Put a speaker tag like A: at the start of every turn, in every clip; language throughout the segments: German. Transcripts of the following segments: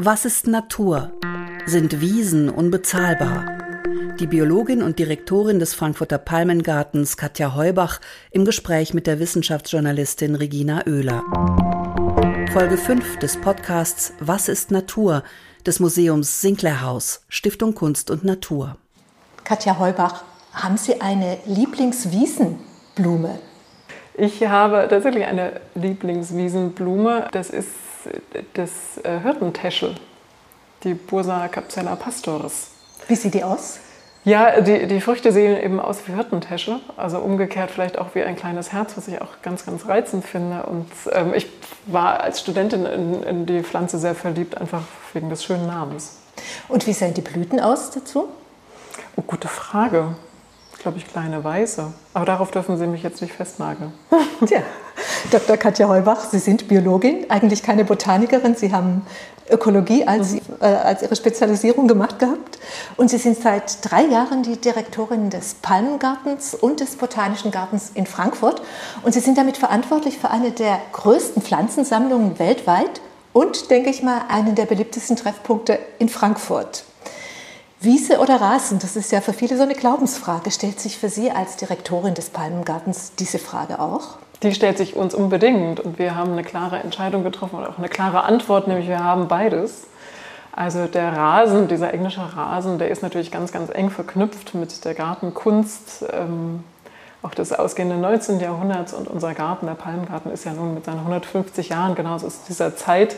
A: Was ist Natur? Sind Wiesen unbezahlbar? Die Biologin und Direktorin des Frankfurter Palmengartens Katja Heubach im Gespräch mit der Wissenschaftsjournalistin Regina Oehler. Folge 5 des Podcasts Was ist Natur? des Museums Sinclair Stiftung Kunst und Natur.
B: Katja Heubach, haben Sie eine Lieblingswiesenblume?
C: Ich habe tatsächlich eine Lieblingswiesenblume. Das ist das äh, Hirtentäschel, die Bursa capsella pastoris.
B: Wie sieht die aus?
C: Ja, die, die Früchte sehen eben aus wie Hirtentäschel, also umgekehrt vielleicht auch wie ein kleines Herz, was ich auch ganz, ganz reizend finde. Und ähm, ich war als Studentin in, in die Pflanze sehr verliebt, einfach wegen des schönen Namens.
B: Und wie sehen die Blüten aus dazu?
C: Oh, gute Frage glaube ich, kleine Weiße. Aber darauf dürfen Sie mich jetzt nicht festnageln.
B: Tja, Dr. Katja Heubach, Sie sind Biologin, eigentlich keine Botanikerin. Sie haben Ökologie als, mhm. äh, als Ihre Spezialisierung gemacht gehabt. Und Sie sind seit drei Jahren die Direktorin des Palmengartens und des Botanischen Gartens in Frankfurt. Und Sie sind damit verantwortlich für eine der größten Pflanzensammlungen weltweit und, denke ich mal, einen der beliebtesten Treffpunkte in Frankfurt. Wiese oder Rasen, das ist ja für viele so eine Glaubensfrage. Stellt sich für Sie als Direktorin des Palmengartens diese Frage auch?
C: Die stellt sich uns unbedingt und wir haben eine klare Entscheidung getroffen und auch eine klare Antwort, nämlich wir haben beides. Also der Rasen, dieser englische Rasen, der ist natürlich ganz, ganz eng verknüpft mit der Gartenkunst, ähm, auch des ausgehenden 19. Jahrhunderts und unser Garten, der Palmengarten, ist ja nun mit seinen 150 Jahren genauso aus dieser Zeit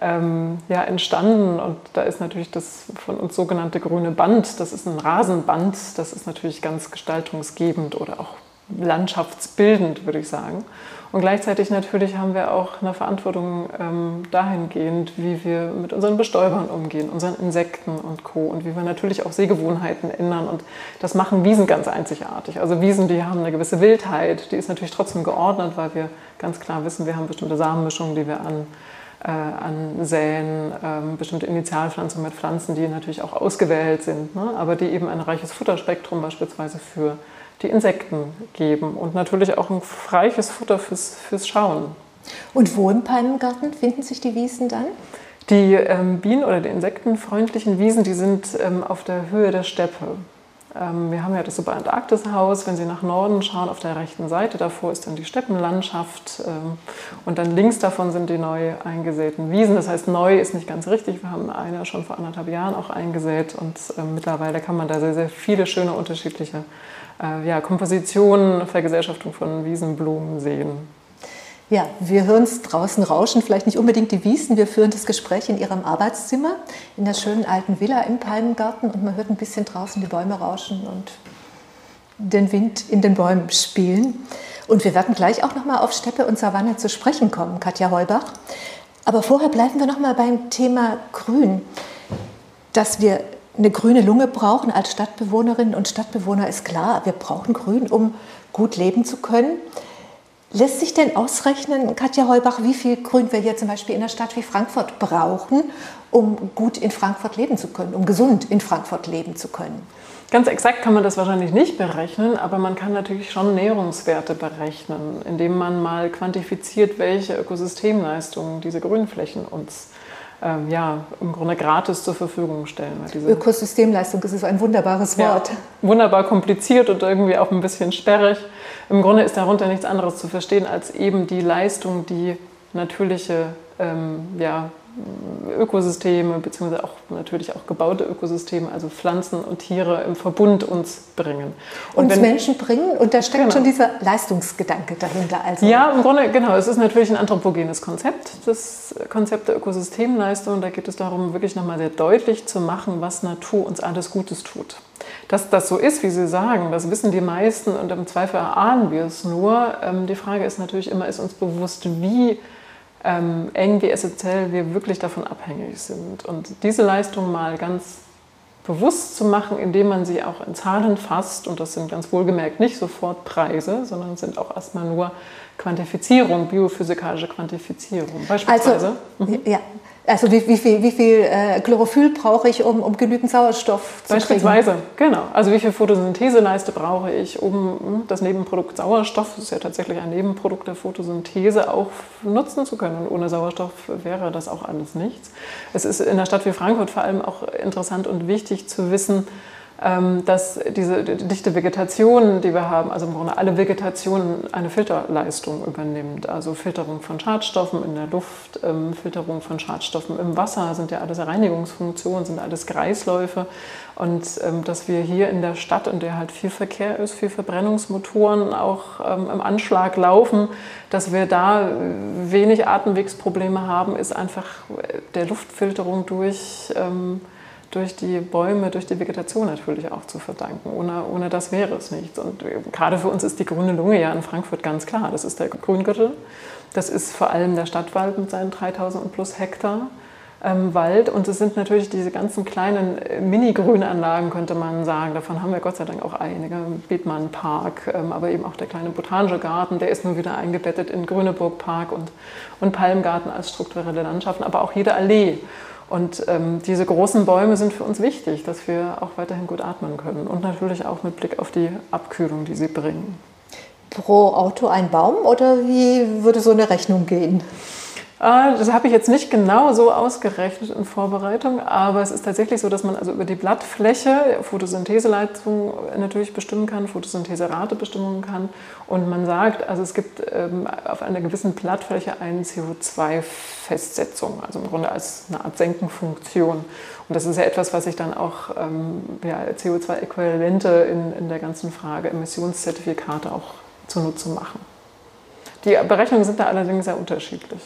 C: ähm, ja, entstanden. Und da ist natürlich das von uns sogenannte grüne Band, das ist ein Rasenband, das ist natürlich ganz gestaltungsgebend oder auch landschaftsbildend, würde ich sagen. Und gleichzeitig natürlich haben wir auch eine Verantwortung ähm, dahingehend, wie wir mit unseren Bestäubern umgehen, unseren Insekten und Co. Und wie wir natürlich auch Sehgewohnheiten ändern. Und das machen Wiesen ganz einzigartig. Also Wiesen, die haben eine gewisse Wildheit, die ist natürlich trotzdem geordnet, weil wir ganz klar wissen, wir haben bestimmte Samenmischungen, die wir an äh, ansäen, ähm, bestimmte Initialpflanzungen mit Pflanzen, die natürlich auch ausgewählt sind, ne? aber die eben ein reiches Futterspektrum beispielsweise für die Insekten geben und natürlich auch ein reiches Futter fürs, fürs Schauen.
B: Und wo im Palmengarten finden sich die Wiesen dann?
C: Die ähm, Bienen- oder die insektenfreundlichen Wiesen, die sind ähm, auf der Höhe der Steppe. Ähm, wir haben ja das Super Antarktis-Haus. Wenn Sie nach Norden schauen, auf der rechten Seite, davor ist dann die Steppenlandschaft. Ähm, und dann links davon sind die neu eingesäten Wiesen. Das heißt, neu ist nicht ganz richtig. Wir haben eine schon vor anderthalb Jahren auch eingesät. Und ähm, mittlerweile kann man da sehr, sehr viele schöne unterschiedliche äh, ja, Kompositionen, Vergesellschaftung von Wiesenblumen sehen.
B: Ja, wir hören es draußen rauschen, vielleicht nicht unbedingt die Wiesen. Wir führen das Gespräch in Ihrem Arbeitszimmer, in der schönen alten Villa im Palmengarten und man hört ein bisschen draußen die Bäume rauschen und den Wind in den Bäumen spielen. Und wir werden gleich auch nochmal auf Steppe und Savanne zu sprechen kommen, Katja Heubach. Aber vorher bleiben wir nochmal beim Thema Grün. Dass wir eine grüne Lunge brauchen als Stadtbewohnerinnen und Stadtbewohner ist klar. Wir brauchen Grün, um gut leben zu können. Lässt sich denn ausrechnen, Katja Heubach, wie viel Grün wir hier zum Beispiel in einer Stadt wie Frankfurt brauchen, um gut in Frankfurt leben zu können, um gesund in Frankfurt leben zu können?
C: Ganz exakt kann man das wahrscheinlich nicht berechnen, aber man kann natürlich schon Nährungswerte berechnen, indem man mal quantifiziert, welche Ökosystemleistungen diese Grünflächen uns ähm, ja, im Grunde gratis zur Verfügung stellen.
B: Ökosystemleistung, ist ein wunderbares Wort. Ja,
C: wunderbar kompliziert und irgendwie auch ein bisschen sperrig. Im Grunde ist darunter nichts anderes zu verstehen als eben die Leistung, die natürliche ähm, ja, Ökosysteme, beziehungsweise auch natürlich auch gebaute Ökosysteme, also Pflanzen und Tiere im Verbund uns bringen.
B: Und uns wenn, Menschen bringen und da steckt genau. schon dieser Leistungsgedanke dahinter.
C: Also. Ja, im Grunde, genau. Es ist natürlich ein anthropogenes Konzept, das Konzept der Ökosystemleistung. Da geht es darum, wirklich nochmal sehr deutlich zu machen, was Natur uns alles Gutes tut. Dass das so ist, wie Sie sagen, das wissen die meisten und im Zweifel erahnen wir es nur. Ähm, die Frage ist natürlich immer, ist uns bewusst, wie ähm, eng wie essentiell wir wirklich davon abhängig sind. Und diese Leistung mal ganz bewusst zu machen, indem man sie auch in Zahlen fasst, und das sind ganz wohlgemerkt nicht sofort Preise, sondern sind auch erstmal nur Quantifizierung, biophysikalische Quantifizierung.
B: Beispielsweise. Also, mhm. ja, Also wie, wie, viel, wie viel äh, Chlorophyll brauche ich, um, um genügend Sauerstoff
C: zu Beispielsweise, kriegen? genau. Also wie viel Photosyntheseleiste brauche ich, um hm, das Nebenprodukt Sauerstoff, das ist ja tatsächlich ein Nebenprodukt der Photosynthese, auch nutzen zu können. Und ohne Sauerstoff wäre das auch alles nichts. Es ist in einer Stadt wie Frankfurt vor allem auch interessant und wichtig zu wissen, dass diese dichte Vegetation, die wir haben, also im Grunde alle Vegetation eine Filterleistung übernimmt. Also Filterung von Schadstoffen in der Luft, ähm, Filterung von Schadstoffen im Wasser, sind ja alles Reinigungsfunktionen, sind alles Kreisläufe. Und ähm, dass wir hier in der Stadt, in der halt viel Verkehr ist, viel Verbrennungsmotoren auch im Anschlag laufen, dass wir da wenig Atemwegsprobleme haben, ist einfach der Luftfilterung durch durch die Bäume, durch die Vegetation natürlich auch zu verdanken. Ohne, ohne das wäre es nichts. Und gerade für uns ist die grüne Lunge ja in Frankfurt ganz klar. Das ist der Grüngürtel. Das ist vor allem der Stadtwald mit seinen 3000 plus Hektar. Ähm, Wald und es sind natürlich diese ganzen kleinen äh, Mini-Grünanlagen, könnte man sagen. Davon haben wir Gott sei Dank auch einige. Bethmann Park, ähm, aber eben auch der kleine Botanische Garten, der ist nun wieder eingebettet in Grüneburg Park und, und Palmgarten als strukturelle Landschaften, aber auch jede Allee. Und ähm, diese großen Bäume sind für uns wichtig, dass wir auch weiterhin gut atmen können und natürlich auch mit Blick auf die Abkühlung, die sie bringen.
B: Pro Auto ein Baum oder wie würde so eine Rechnung gehen?
C: Ah, das habe ich jetzt nicht genau so ausgerechnet in Vorbereitung, aber es ist tatsächlich so, dass man also über die Blattfläche Photosyntheseleistung natürlich bestimmen kann, Photosyntheserate bestimmen kann. Und man sagt, also es gibt ähm, auf einer gewissen Blattfläche eine CO2-Festsetzung, also im Grunde als eine Art Senkenfunktion. Und das ist ja etwas, was sich dann auch ähm, ja, CO2-Äquivalente in, in der ganzen Frage Emissionszertifikate auch zunutze machen. Die Berechnungen sind da allerdings sehr unterschiedlich.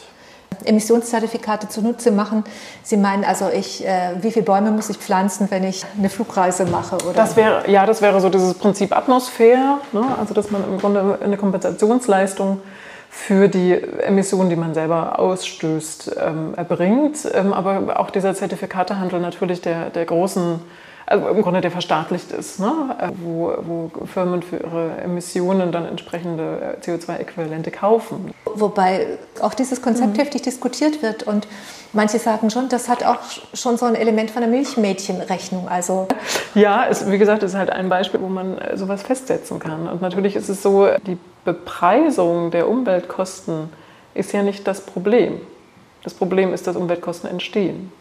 B: Emissionszertifikate zunutze machen. Sie meinen also, ich, äh, wie viele Bäume muss ich pflanzen, wenn ich eine Flugreise mache? Oder?
C: Das wäre, ja, das wäre so dieses Prinzip Atmosphäre, ne? also dass man im Grunde eine Kompensationsleistung für die Emissionen, die man selber ausstößt, ähm, erbringt. Ähm, aber auch dieser Zertifikatehandel natürlich der, der großen also im Grunde der verstaatlicht ist, ne? Äh, wo, wo Firmen für ihre Emissionen dann entsprechende äh, CO2-Äquivalente kaufen.
B: Wobei auch dieses Konzept mhm. heftig diskutiert wird und manche sagen schon, das hat auch schon so ein Element von einer Milchmädchenrechnung. Also
C: ja, es, wie gesagt, es ist halt ein Beispiel, wo man sowas festsetzen kann. Und natürlich ist es so, die Bepreisung der Umweltkosten ist ja nicht das Problem. Das Problem ist, dass Umweltkosten entstehen.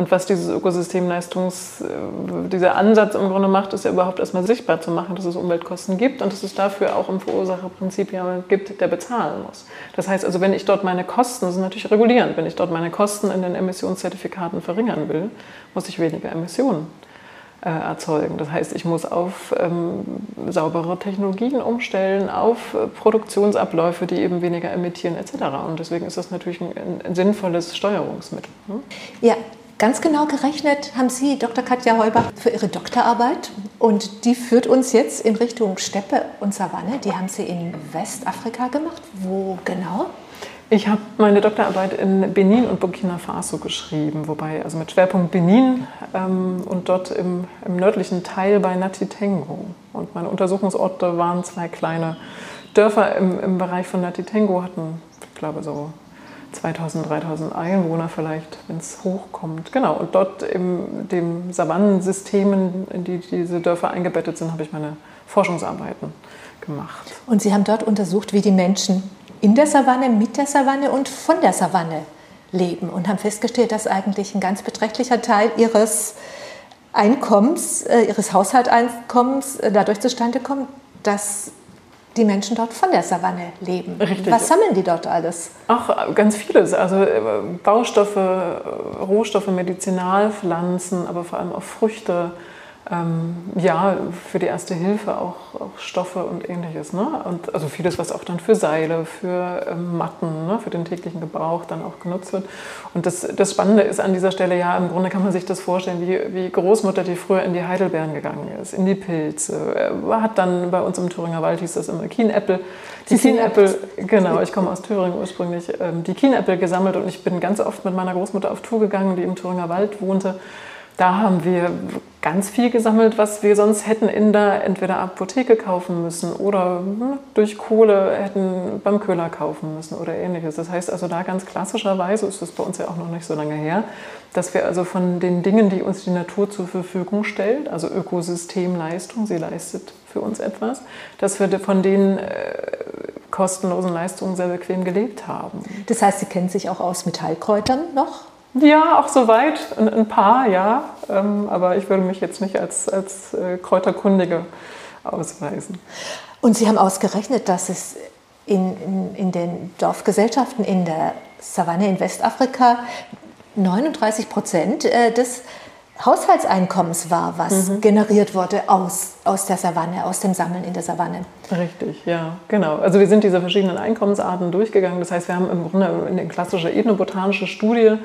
C: Und was dieses Ökosystemleistungs, äh, dieser Ansatz im Grunde macht, ist ja überhaupt erstmal sichtbar zu machen, dass es Umweltkosten gibt und dass es dafür auch im Verursacherprinzip jemanden gibt, der bezahlen muss. Das heißt also, wenn ich dort meine Kosten, das ist natürlich regulierend, wenn ich dort meine Kosten in den Emissionszertifikaten verringern will, muss ich weniger Emissionen äh, erzeugen. Das heißt, ich muss auf ähm, saubere Technologien umstellen, auf äh, Produktionsabläufe, die eben weniger emittieren etc. Und deswegen ist das natürlich ein, ein sinnvolles Steuerungsmittel.
B: Hm? Ja, Ganz genau gerechnet haben Sie, Dr. Katja Heubach, für Ihre Doktorarbeit und die führt uns jetzt in Richtung Steppe und Savanne. Die haben Sie in Westafrika gemacht. Wo genau?
C: Ich habe meine Doktorarbeit in Benin und Burkina Faso geschrieben, wobei also mit Schwerpunkt Benin ähm, und dort im, im, nördlichen Teil bei Natitengo. Und meine Untersuchungsorte waren zwei kleine Dörfer im, im Bereich von Natitengo, hatten, ich glaube, so 2000, 3000 Einwohner vielleicht, wenn es hochkommt. Genau, und dort in dem Savannensystem, in die diese Dörfer eingebettet sind, habe ich meine Forschungsarbeiten gemacht.
B: Und Sie haben dort untersucht, wie die Menschen in der Savanne, mit der Savanne und von der Savanne leben und haben festgestellt, dass eigentlich ein ganz beträchtlicher Teil ihres Einkommens, äh, ihres Haushaltseinkommens äh, dadurch zustande kommt, dass die Menschen dort von der Savanne leben. Richtig. Was sammeln die dort alles?
C: Ach, ganz vieles. Also äh, Baustoffe, äh, Rohstoffe, Medizinalpflanzen, aber vor allem auch Früchte, ähm, ja, für die erste Hilfe auch, auch Stoffe und ähnliches. Ne? Und also vieles, was auch dann für Seile, für ähm, Matten, ne? für den täglichen Gebrauch dann auch genutzt wird. Und das, das Spannende ist an dieser Stelle, ja, im Grunde kann man sich das vorstellen, wie, wie Großmutter, die früher in die Heidelbeeren gegangen ist, in die Pilze, äh, hat dann bei uns im Thüringer Wald, hieß das immer Kienäppel, die Kienäppel, genau, ich komme aus Thüringen ursprünglich, ähm, die Kienäppel gesammelt und ich bin ganz oft mit meiner Großmutter auf Tour gegangen, die im Thüringer Wald wohnte. Da haben wir ganz viel gesammelt, was wir sonst hätten in der entweder Apotheke kaufen müssen oder hm, durch Kohle hätten beim Köhler kaufen müssen oder ähnliches. Das heißt also da ganz klassischerweise, ist das bei uns ja auch noch nicht so lange her, dass wir also von den Dingen, die uns die Natur zur Verfügung stellt, also Ökosystemleistung, sie leistet für uns etwas, dass wir von den äh, kostenlosen Leistungen sehr bequem gelebt haben.
B: Das heißt, Sie kennen sich auch aus mit Heilkräutern noch?
C: Ja, auch soweit, ein, ein paar, ja. Ähm, aber ich würde mich jetzt nicht als, als äh, Kräuterkundige ausweisen.
B: Und Sie haben ausgerechnet, dass es in, in, in den Dorfgesellschaften in der Savanne in Westafrika 39 Prozent äh, des Haushaltseinkommens war, was mhm. generiert wurde aus, aus der Savanne, aus dem Sammeln in der Savanne.
C: Richtig, ja, genau. Also wir sind diese verschiedenen Einkommensarten durchgegangen. Das heißt, wir haben im Grunde eine klassische ethnobotanische Studie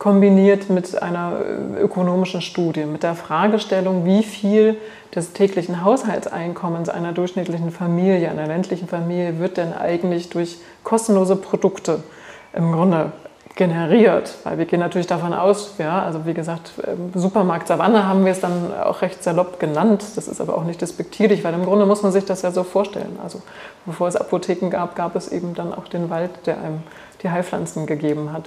C: kombiniert mit einer äh, ökonomischen Studie, mit der Fragestellung, wie viel des täglichen Haushaltseinkommens einer durchschnittlichen Familie, einer ländlichen Familie, wird denn eigentlich durch kostenlose Produkte im Grunde generiert. Weil wir gehen natürlich davon aus, ja, also wie gesagt, Supermarkt Savanne haben wir es dann auch recht salopp genannt. Das ist aber auch nicht despektierlich, weil im Grunde muss man sich das ja so vorstellen. Also bevor es Apotheken gab, gab es eben dann auch den Wald, der einem die Heilpflanzen gegeben hat.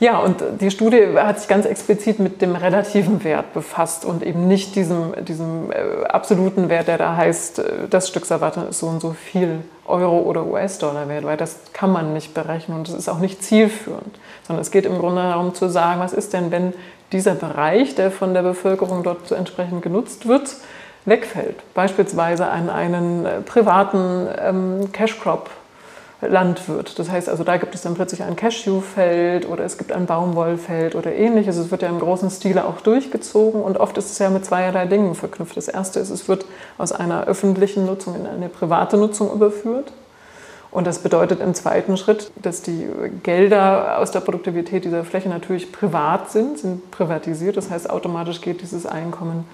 C: Ja, und die Studie hat sich ganz explizit mit dem relativen Wert befasst und eben nicht diesem, diesem äh, absoluten Wert, der da heißt, äh, das Stück Savatte ist so und so viel Euro oder US-Dollar wert, weil das kann man nicht berechnen und das ist auch nicht zielführend, sondern es geht im Grunde darum zu sagen, was ist denn, wenn dieser Bereich, der von der Bevölkerung dort entsprechend genutzt wird, wegfällt. Beispielsweise an einen äh, privaten ähm, Cash Crop Landwirt. Das heißt also, da gibt es dann plötzlich ein Cashewfeld oder es gibt ein Baumwollfeld oder ähnliches. Es wird ja im großen Stile auch durchgezogen und oft ist es ja mit zweierlei Dingen verknüpft. Das erste ist, es wird aus einer öffentlichen Nutzung in eine private Nutzung überführt. Und das bedeutet im zweiten Schritt, dass die Gelder aus der Produktivität dieser Fläche natürlich privat sind, sind privatisiert. Das heißt, automatisch geht dieses Einkommen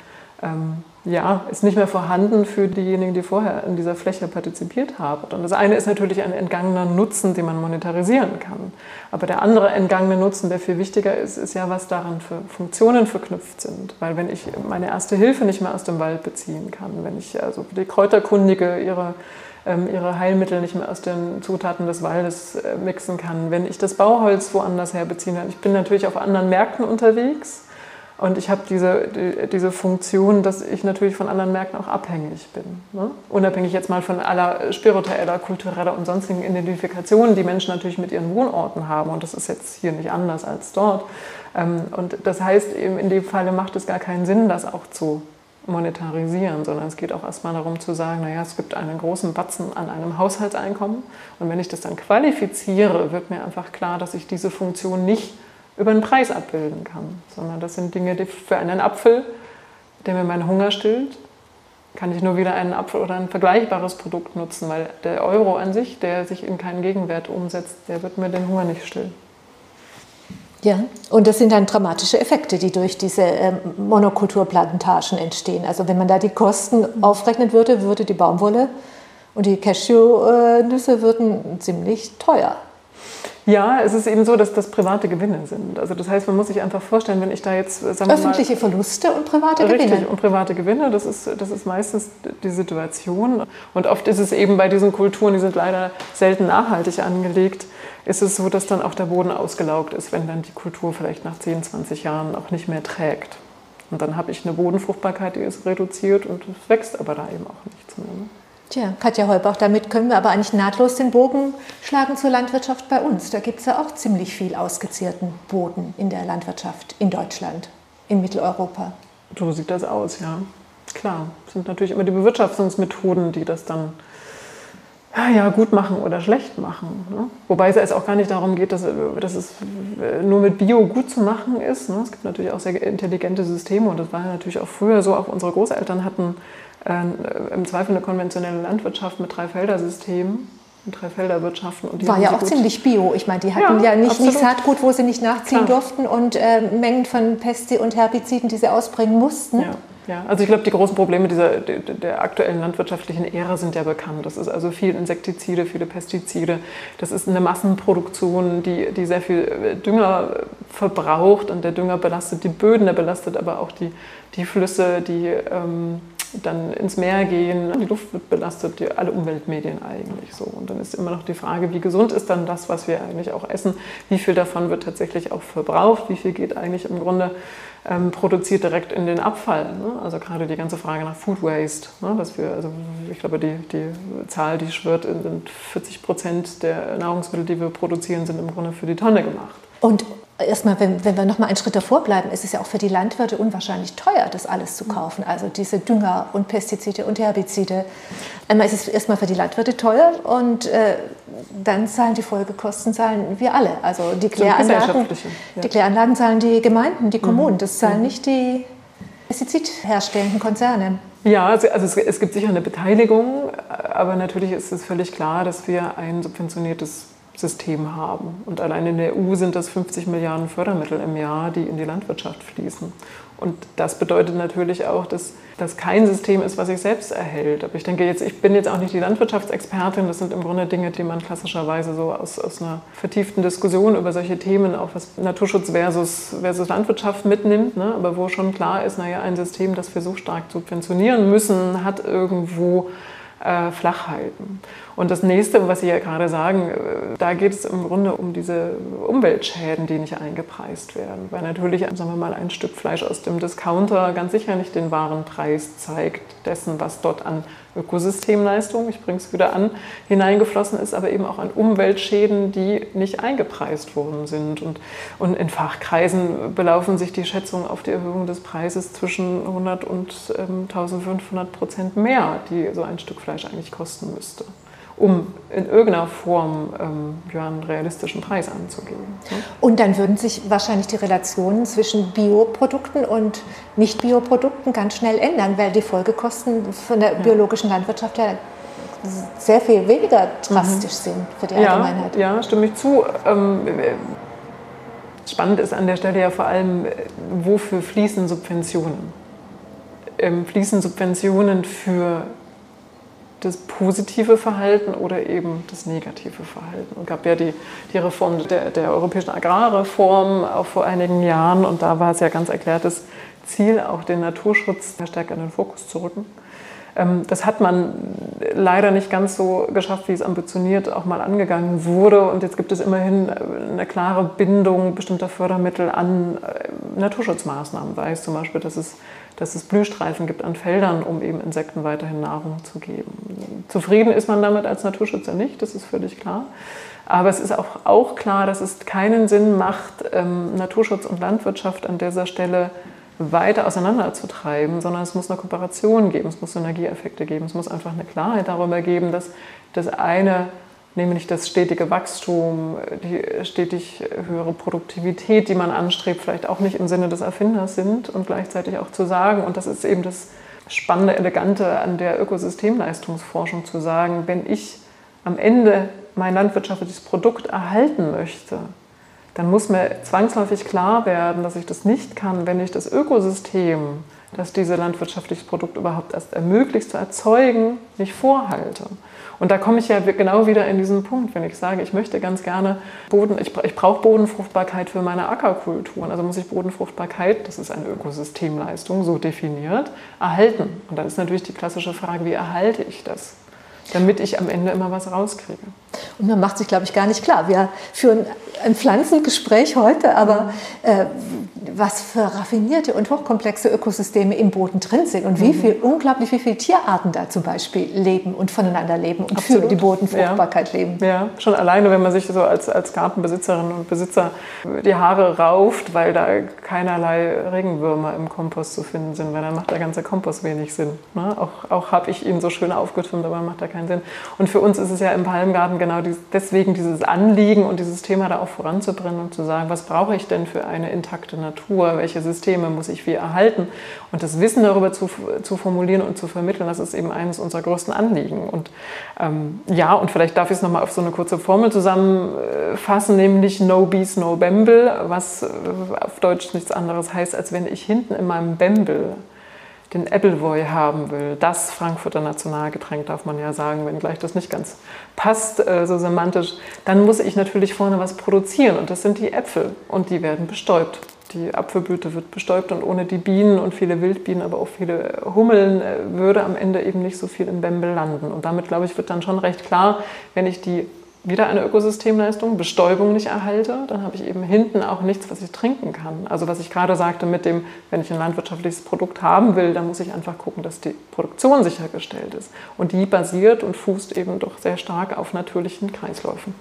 C: ähm, ja, ist nicht mehr vorhanden für diejenigen, die vorher in dieser Fläche partizipiert haben. Und das eine ist natürlich ein entgangener Nutzen, den man monetarisieren kann. Aber der andere entgangene Nutzen, der viel wichtiger ist, ist ja, was daran für Funktionen verknüpft sind. Weil wenn ich meine erste Hilfe nicht mehr aus dem Wald beziehen kann, wenn ich also die Kräuterkundige ihre ähm, ihre Heilmittel nicht mehr aus den Zutaten des Waldes äh, mixen kann, wenn ich das Bauholz woanders her beziehen kann. Ich bin natürlich auf anderen Märkten unterwegs und ich habe diese, die, diese Funktion, dass ich natürlich von anderen Märkten auch abhängig bin. Ne? Unabhängig jetzt mal von aller spiritueller, kultureller und sonstigen Identifikationen, die Menschen natürlich mit ihren Wohnorten haben. Und das ist jetzt hier nicht anders als dort. Ähm, und das heißt, eben in dem Falle macht es gar keinen Sinn, das auch zu monetarisieren, sondern es geht auch erstmal darum zu sagen, naja, es gibt einen großen Batzen an einem Haushaltseinkommen. Und wenn ich das dann qualifiziere, wird mir einfach klar, dass ich diese Funktion nicht über einen Preis abbilden kann, sondern das sind Dinge, die für einen Apfel, der mir meinen Hunger stillt, kann ich nur wieder einen Apfel oder ein vergleichbares Produkt nutzen, weil der Euro an sich, der sich in keinen Gegenwert umsetzt, der wird mir den Hunger nicht stillen.
B: Ja, und das sind dann dramatische Effekte, die durch diese ähm, Monokulturplantagen entstehen. Also wenn man da die Kosten aufrechnen würde, würde die Baumwolle und die Cashewnüsse würden ziemlich teuer.
C: Ja, es ist eben so, dass das private Gewinne sind. Also das heißt, man muss sich einfach vorstellen, wenn ich da jetzt
B: sagen öffentliche mal, Verluste und private
C: richtig,
B: Gewinne.
C: Richtig und private Gewinne, das ist das ist meistens die Situation. Und oft ist es eben bei diesen Kulturen, die sind leider selten nachhaltig angelegt, ist es so, dass dann auch der Boden ausgelaugt ist, wenn dann die Kultur vielleicht nach 10, 20 Jahren auch nicht mehr trägt. Und dann habe ich eine Bodenfruchtbarkeit, die ist reduziert und es wächst aber da eben auch nichts mehr. Ne?
B: Tja, Katja Heubach, damit können wir aber eigentlich nahtlos den Bogen schlagen zur Landwirtschaft bei uns. Da gibt es ja auch ziemlich viel ausgezierten Boden in der Landwirtschaft in Deutschland, in Mitteleuropa.
C: So sieht das aus, ja. Klar, es sind natürlich immer die Bewirtschaftungsmethoden, die das dann ja, gut machen oder schlecht machen. Ne? Wobei es auch gar nicht darum geht, dass, dass es nur mit Bio gut zu machen ist. Ne? Es gibt natürlich auch sehr intelligente Systeme und das war ja natürlich auch früher so. Auch unsere Großeltern hatten äh, im Zweifel eine konventionelle Landwirtschaft mit Dreifeldersystemen. Dreifelderwirtschaften.
B: Und War ja auch ziemlich bio. Ich meine, die hatten ja, ja nicht, nicht, Saatgut, wo sie nicht nachziehen Klar. durften und äh, Mengen von Pesti und Herbiziden, die sie ausbringen mussten.
C: Ja. Ja, also ich glaube, die großen Probleme dieser, der, der, aktuellen landwirtschaftlichen Ära sind ja bekannt. Das ist also viel Insektizide, viele Pestizide. Das ist eine Massenproduktion, die, die sehr viel Dünger verbraucht und der Dünger belastet die Böden, der belastet aber auch die, die Flüsse, die ähm, dann ins Meer gehen, die Luft wird belastet, die, alle Umweltmedien eigentlich so. Und dann ist immer noch die Frage, wie gesund ist dann das, was wir eigentlich auch essen? Wie viel davon wird tatsächlich auch verbraucht? Wie viel geht eigentlich im Grunde ähm, produziert direkt in den Abfall? Ne? Also gerade die ganze Frage nach Food Waste, ne? dass wir, also ich glaube, die, die Zahl, die schwirrt, sind 40 Prozent der Nahrungsmittel, die wir produzieren, sind im Grunde für die Tonne gemacht.
B: Und erstmal, wenn, wenn wir noch mal einen Schritt davor bleiben, ist es ja auch für die Landwirte unwahrscheinlich teuer, das alles zu kaufen. Also diese Dünger und Pestizide und Herbizide. Einmal ist es erstmal für die Landwirte teuer und äh, dann zahlen die Folgekosten zahlen wir alle. Also die Kläranlagen, ja. die Kläranlagen zahlen die Gemeinden, die Kommunen. Das zahlen mhm. nicht die pestizidherstellenden Konzerne.
C: Ja, also, also es, es, gibt sicher eine Beteiligung, aber natürlich ist es völlig klar, dass wir ein subventioniertes System haben. Und allein in der EU sind das 50 Milliarden Fördermittel im Jahr, die in die Landwirtschaft fließen. Und das bedeutet natürlich auch, dass das kein System ist, was sich selbst erhält. Aber ich denke jetzt, ich bin jetzt auch nicht die Landwirtschaftsexpertin. Das sind im Grunde Dinge, die man klassischerweise so aus, aus einer vertieften Diskussion über solche Themen, auch was Naturschutz versus, versus Landwirtschaft mitnimmt. Ne? Aber wo schon klar ist, naja, ein System, das wir so stark subventionieren müssen, hat irgendwo äh, flach. Und das nächste, was Sie ja gerade sagen, äh, da geht es im Grunde um diese Umweltschäden, die nicht eingepreist werden. Weil natürlich, sagen wir mal, ein Stück Fleisch aus dem Discounter ganz sicher nicht den wahren Preis zeigt dessen, was dort an Ökosystemleistung, ich bringe es wieder an, hineingeflossen ist, aber eben auch an Umweltschäden, die nicht eingepreist worden sind. Und, und in Fachkreisen belaufen sich die Schätzungen auf die Erhöhung des Preises zwischen 100 und ähm, 1500 Prozent mehr, die so ein Stück Fleisch eigentlich kosten müsste um in irgendeiner Form ähm, ja, einen realistischen Preis anzugeben.
B: Ne? Und dann würden sich wahrscheinlich die Relationen zwischen Bioprodukten und Nicht-Bioprodukten ganz schnell ändern, weil die Folgekosten von der biologischen Landwirtschaft ja sehr viel weniger drastisch mhm. sind für die Allgemeinheit.
C: Ja, ja stimme ich zu. Ähm, spannend ist an der Stelle ja vor allem, wofür fließen Subventionen? Ähm, fließen Subventionen für das positive Verhalten oder eben das negative Verhalten. Es gab ja die, die Reform der, der europäischen Agrarreform auch vor einigen Jahren und da war es ja ganz erklärtes Ziel, auch den Naturschutz stärker in den Fokus zu rücken. Ähm, das hat man leider nicht ganz so geschafft, wie es ambitioniert auch mal angegangen wurde. Und jetzt gibt es immerhin eine klare Bindung bestimmter Fördermittel an äh, Naturschutzmaßnahmen. Sei es zum Beispiel, dass es dass es Blühstreifen gibt an Feldern, um eben Insekten weiterhin Nahrung zu geben. Zufrieden ist man damit als Naturschützer nicht, das ist völlig klar. Aber es ist auch, auch klar, dass es keinen Sinn macht, ähm, Naturschutz und Landwirtschaft an dieser Stelle weiter auseinanderzutreiben, sondern es muss eine Kooperation geben, es muss Synergieeffekte geben, es muss einfach eine Klarheit darüber geben, dass das eine nämlich das stetige Wachstum, die stetig höhere Produktivität, die man anstrebt, vielleicht auch nicht im Sinne des Erfinders sind und gleichzeitig auch zu sagen, und das ist eben das Spannende, Elegante an der Ökosystemleistungsforschung, zu sagen, wenn ich am Ende mein landwirtschaftliches Produkt erhalten möchte, dann muss mir zwangsläufig klar werden, dass ich das nicht kann, wenn ich das Ökosystem, das dieses landwirtschaftliches Produkt überhaupt erst ermöglicht zu erzeugen, nicht vorhalte. Und da komme ich ja genau wieder in diesen Punkt, wenn ich sage, ich möchte ganz gerne Boden, ich, ich brauche Bodenfruchtbarkeit für meine Ackerkulturen. Also muss ich Bodenfruchtbarkeit, das ist eine Ökosystemleistung, so definiert, erhalten. Und dann ist natürlich die klassische Frage, wie erhalte ich das? Damit ich am Ende immer was rauskriege.
B: Und man macht sich, glaube ich, gar nicht klar. Wir führen ein Pflanzengespräch heute, aber äh, was für raffinierte und hochkomplexe Ökosysteme im Boden drin sind und wie mhm. viel, unglaublich wie viele Tierarten da zum Beispiel leben und voneinander leben und Absolut. für die Bodenfruchtbarkeit
C: ja.
B: leben.
C: Ja, schon alleine, wenn man sich so als, als Gartenbesitzerin und Besitzer die Haare rauft, weil da keinerlei Regenwürmer im Kompost zu finden sind, weil dann macht der ganze Kompost wenig Sinn. Ne? Auch, auch habe ich ihn so schön aufgetürmt, aber macht er keinen Sinn. Und für uns ist es ja im Palmgarten genau dies, deswegen dieses Anliegen und dieses Thema da auch voranzubringen und zu sagen, was brauche ich denn für eine intakte Natur, welche Systeme muss ich wie erhalten und das Wissen darüber zu, zu formulieren und zu vermitteln, das ist eben eines unserer größten Anliegen. Und ähm, ja, und vielleicht darf ich es nochmal auf so eine kurze Formel zusammenfassen, nämlich No Bees, No Bamble, was äh, auf Deutsch nichts anderes heißt, als wenn ich hinten in meinem Bamble den Appleboy haben will, das Frankfurter Nationalgetränk, darf man ja sagen, wenngleich das nicht ganz passt, äh, so semantisch, dann muss ich natürlich vorne was produzieren und das sind die Äpfel und die werden bestäubt. Die Apfelblüte wird bestäubt und ohne die Bienen und viele Wildbienen, aber auch viele Hummeln äh, würde am Ende eben nicht so viel im Bembel landen. Und damit, glaube ich, wird dann schon recht klar, wenn ich die wieder eine Ökosystemleistung, Bestäubung nicht erhalte, dann habe ich eben hinten auch nichts, was ich trinken kann. Also was ich gerade sagte mit dem, wenn ich ein landwirtschaftliches Produkt haben will, dann muss ich einfach gucken, dass die Produktion sichergestellt ist. Und die basiert und fußt eben doch sehr stark auf natürlichen Kreisläufen.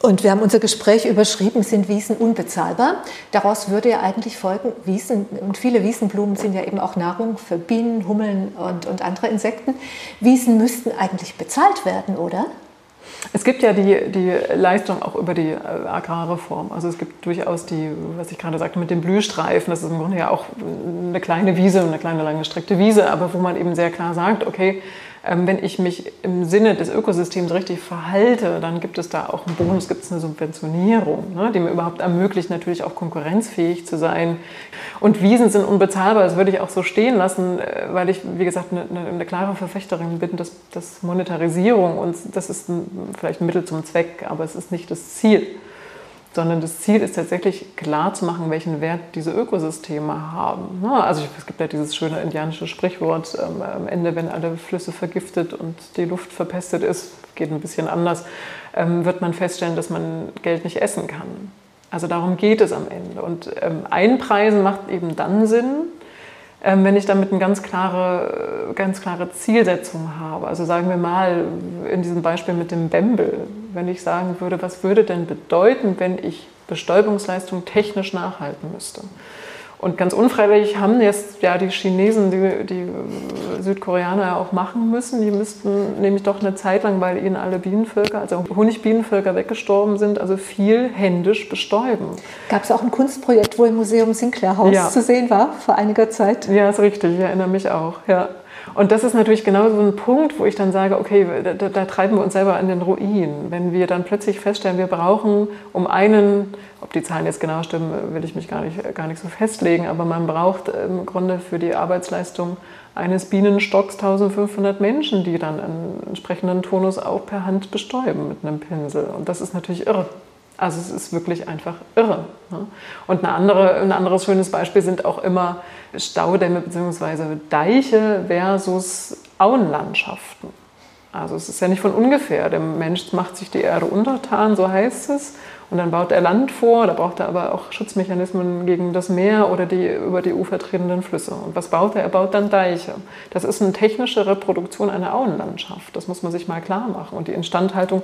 B: Und wir haben unser Gespräch überschrieben, sind Wiesen unbezahlbar? Daraus würde ja eigentlich folgen, Wiesen und viele Wiesenblumen sind ja eben auch Nahrung für Bienen, Hummeln und, und andere Insekten. Wiesen müssten eigentlich bezahlt werden, oder?
C: Es gibt ja die, die Leistung auch über die äh, Agrarreform. Also es gibt durchaus die, was ich gerade sagte, mit den Blühstreifen. Das ist im Grunde ja auch eine kleine Wiese, eine kleine langgestreckte Wiese, aber wo man eben sehr klar sagt, okay, wenn ich mich im Sinne des Ökosystems richtig verhalte, dann gibt es da auch einen Bonus, gibt es eine Subventionierung, ne, die mir überhaupt ermöglicht, natürlich auch konkurrenzfähig zu sein. Und Wiesen sind unbezahlbar, das würde ich auch so stehen lassen, äh, weil ich, wie gesagt, eine, eine klare Verfechterin bin, dass, dass Monetarisierung, und das ist ein, vielleicht ein Mittel zum Zweck, aber es ist nicht das Ziel sondern das Ziel ist tatsächlich klar zu machen, welchen Wert diese Ökosysteme haben. Ne? Also es gibt ja dieses schöne indianische Sprichwort, ähm, am Ende, wenn alle Flüsse vergiftet und die Luft verpestet ist, geht ein bisschen anders, ähm, wird man feststellen, dass man Geld nicht essen kann. Also darum geht es am Ende. Und ähm, Einpreisen macht eben dann Sinn, wenn ich damit eine ganz klare, ganz klare Zielsetzung habe. Also sagen wir mal in diesem Beispiel mit dem Bembel, wenn ich sagen würde, was würde denn bedeuten, wenn ich Bestäubungsleistung technisch nachhalten müsste? Und ganz unfreiwillig haben jetzt ja die Chinesen, die, die Südkoreaner ja auch machen müssen. Die müssten nämlich doch eine Zeit lang, weil ihnen alle Bienenvölker, also Honigbienenvölker weggestorben sind, also viel händisch bestäuben.
B: Gab es auch ein Kunstprojekt, wo im Museum Sinclair Haus ja. zu sehen war vor einiger Zeit?
C: Ja, ist richtig. Ich erinnere mich auch. Ja. Und das ist natürlich genau so ein Punkt, wo ich dann sage, okay, da, da, treiben wir uns selber an den Ruin. Wenn wir dann plötzlich feststellen, wir brauchen um einen, ob die Zahlen jetzt genau stimmen, will ich mich gar nicht, gar nicht so festlegen, aber man braucht im Grunde für die Arbeitsleistung eines Bienenstocks 1500 Menschen, die dann einen entsprechenden Tonus auch per Hand bestäuben mit einem Pinsel. Und das ist natürlich irre. Also es ist wirklich einfach irre. Ne? Und eine andere, ein anderes schönes Beispiel sind auch immer Staudämme bzw. Deiche versus Auenlandschaften. Also es ist ja nicht von ungefähr. Der Mensch macht sich die Erde untertan, so heißt es. Und dann baut er Land vor, da braucht er aber auch Schutzmechanismen gegen das Meer oder die über die Ufer tretenden Flüsse. Und was baut er? Er baut dann Deiche. Das ist eine technische Reproduktion einer Auenlandschaft. Das muss man sich mal klar machen. Und die Instandhaltung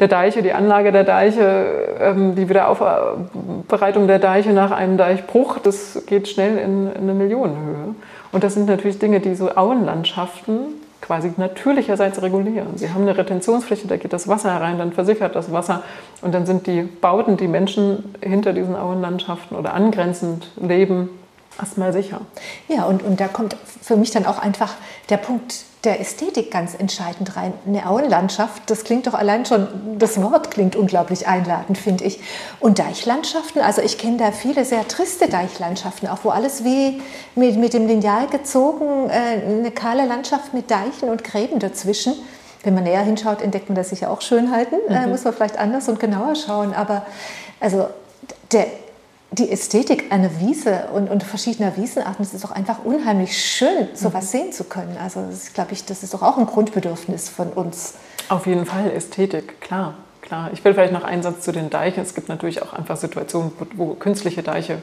C: der Deiche, die Anlage der Deiche, ähm, die Wiederaufbereitung der Deiche nach einem Deichbruch, das geht schnell in eine Millionenhöhe. Und das sind natürlich Dinge, die so Auenlandschaften quasi natürlicherseits regulieren. Sie haben eine Retentionsfläche, da geht das Wasser herein, dann versickert das Wasser und dann sind die Bauten, die Menschen hinter diesen Auenlandschaften oder angrenzend leben, erstmal sicher.
B: Ja, und, und da kommt für mich dann auch einfach der Punkt der Ästhetik ganz entscheidend rein. Eine Auenlandschaft, das klingt doch allein schon, das Wort klingt unglaublich einladend, finde ich. Und Deichlandschaften, also ich kenne da viele sehr triste Deichlandschaften, auch wo alles wie mit, mit dem Lineal gezogen, äh, eine kahle Landschaft mit Deichen und Gräben dazwischen. Wenn man näher hinschaut, entdeckt man das sicher auch Schönheiten. Äh, mhm. Äh, muss man vielleicht anders und genauer schauen. Aber also der, die Ästhetik einer Wiese und, und verschiedener Wiesenarten, es ist doch einfach unheimlich schön, sowas mhm. sehen zu können. Also das glaube ich, das ist doch auch ein Grundbedürfnis von uns.
C: Auf jeden Fall Ästhetik, klar. Klar. Ich will vielleicht noch einen Satz zu den Deichen. Es gibt natürlich auch einfach Situationen, wo, wo künstliche Deiche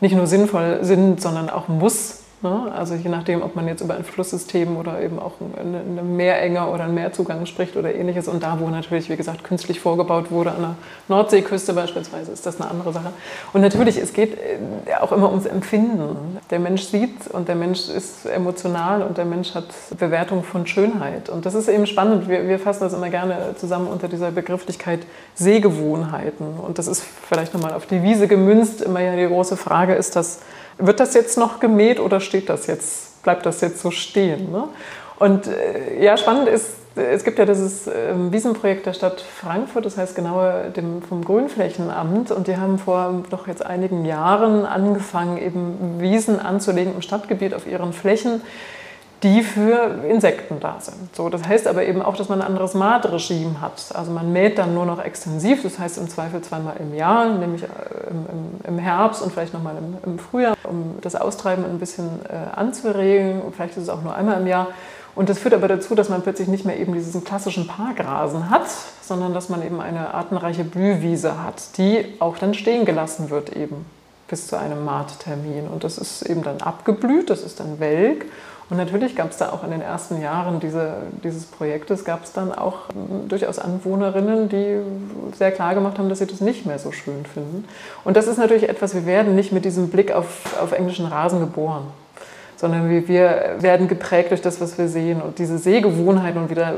C: nicht nur sinnvoll sind, sondern auch muss Ne? Also je nachdem, ob man jetzt über ein Flusssystem oder eben auch eine, eine Meerenge oder einen Meerzugang spricht oder ähnliches. Und da, wo natürlich, wie gesagt, künstlich vorgebaut wurde, an der Nordseeküste beispielsweise, ist das eine andere Sache. Und natürlich, es geht äh, auch immer ums Empfinden. Der Mensch sieht und der Mensch ist emotional und der Mensch hat Bewertung von Schönheit. Und das ist eben spannend. Wir, wir fassen das immer gerne zusammen unter dieser Begrifflichkeit Sehgewohnheiten. Und das ist vielleicht nochmal auf die Wiese gemünzt. Immer ja die große Frage, ist das wird das jetzt noch gemäht oder steht das jetzt, bleibt das jetzt so stehen? Ne? Und äh, ja, spannend ist es gibt ja dieses ähm, Wiesenprojekt der Stadt Frankfurt, das heißt genauer dem, vom Grünflächenamt. Und die haben vor doch jetzt einigen Jahren angefangen, eben Wiesen anzulegen im Stadtgebiet auf ihren Flächen, die für Insekten da sind. So, das heißt aber eben auch, dass man ein anderes Maatregime hat. Also man mäht dann nur noch extensiv, das heißt im Zweifel zweimal im Jahr, nämlich äh, im, Herbst und vielleicht nochmal im, im Frühjahr, um das Austreiben ein bisschen äh, anzuregen. Vielleicht ist es auch nur einmal im Jahr. Und das führt aber dazu, dass man plötzlich nicht mehr eben diesen klassischen Parkrasen hat, sondern dass man eben eine artenreiche Blühwiese hat, die auch dann stehen gelassen wird eben bis zu einem Maattermin. Und das ist eben dann abgeblüht, das ist dann welk. Und natürlich gab es da auch in den ersten Jahren diese, dieses Projektes, gab es dann auch ähm, durchaus Anwohnerinnen, die sehr klar gemacht haben, dass sie das nicht mehr so schön finden. Und das ist natürlich etwas, wir werden nicht mit diesem Blick auf, auf englischen Rasen geboren sondern wir, werden geprägt durch das, was wir sehen. Und diese Sehgewohnheiten, und wie der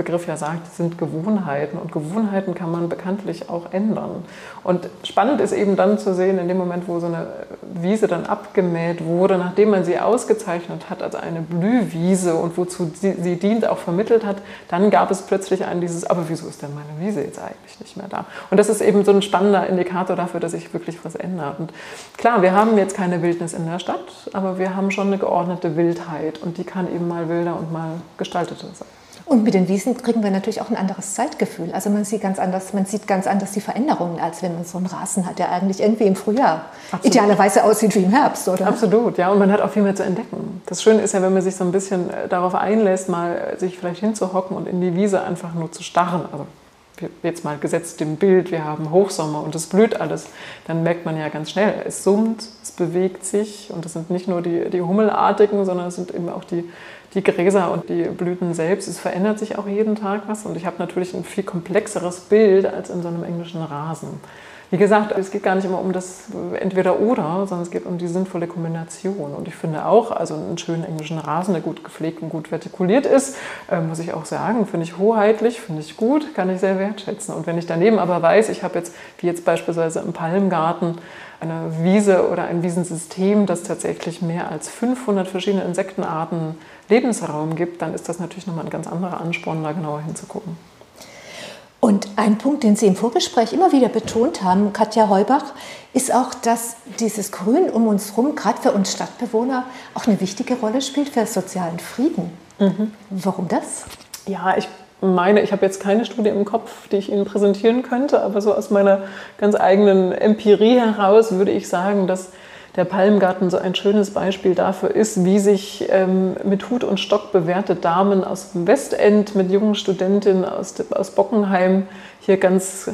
C: Begriff ja sagt, sind Gewohnheiten. Und Gewohnheiten kann man bekanntlich auch ändern. Und spannend ist eben dann zu sehen, in dem Moment, wo so eine Wiese dann abgemäht wurde, nachdem man sie ausgezeichnet hat als eine Blühwiese und wozu sie, dient, auch vermittelt hat, dann gab es plötzlich ein dieses, aber wieso ist denn meine Wiese jetzt eigentlich nicht mehr da? Und das ist eben so ein spannender Indikator dafür, dass sich wirklich was ändert. Und klar, wir haben jetzt keine Wildnis in der Stadt, aber wir haben schon eine geordnete Wildheit und die kann eben mal wilder und mal gestalteter sein.
B: Und mit den Wiesen kriegen wir natürlich auch ein anderes Zeitgefühl. Also man sieht ganz anders, man sieht ganz anders die Veränderungen, als wenn man so einen Rasen hat, der eigentlich irgendwie im Frühjahr Absolut. idealerweise aussieht wie im Herbst, oder?
C: Absolut, ja. Und man hat auch viel mehr zu entdecken. Das Schöne ist ja, wenn man sich so ein bisschen äh, darauf einlässt, mal äh, sich vielleicht hinzuhocken und in die Wiese einfach nur zu starren. Also jetzt mal gesetzt dem Bild, wir haben Hochsommer und es blüht alles, dann merkt man ja ganz schnell, es summt, es bewegt sich und es sind nicht nur die, die Hummelartigen, sondern es sind eben auch die, die Gräser und die Blüten selbst. Es verändert sich auch jeden Tag was und ich habe natürlich ein viel komplexeres Bild als in so einem englischen Rasen. Wie gesagt, es geht gar nicht immer um das Entweder-Oder, sondern es geht um die sinnvolle Kombination. Und ich finde auch, also einen schönen englischen Rasen, der gut gepflegt und gut vertikuliert ist, äh, muss ich auch sagen, finde ich hoheitlich, finde ich gut, kann ich sehr wertschätzen. Und wenn ich daneben aber weiß, ich habe jetzt, wie jetzt beispielsweise im Palmgarten, eine Wiese oder ein Wiesensystem, das tatsächlich mehr als 500 verschiedene Insektenarten Lebensraum gibt, dann ist das natürlich nochmal ein ganz anderer Ansporn, da genauer hinzugucken.
B: Und ein Punkt, den Sie im Vorgespräch immer wieder betont haben, Katja Heubach, ist auch, dass dieses Grün um uns herum, gerade für uns Stadtbewohner, auch eine wichtige Rolle spielt für sozialen Frieden. Mhm. Warum das?
C: Ja, ich meine, ich habe jetzt keine Studie im Kopf, die ich Ihnen präsentieren könnte, aber so aus meiner ganz eigenen Empirie heraus würde ich sagen, dass der Palmgarten so ein schönes Beispiel dafür ist, wie sich ähm, mit Hut und Stock bewährte Damen aus dem Westend mit jungen Studentinnen aus, aus Bockenheim hier ganz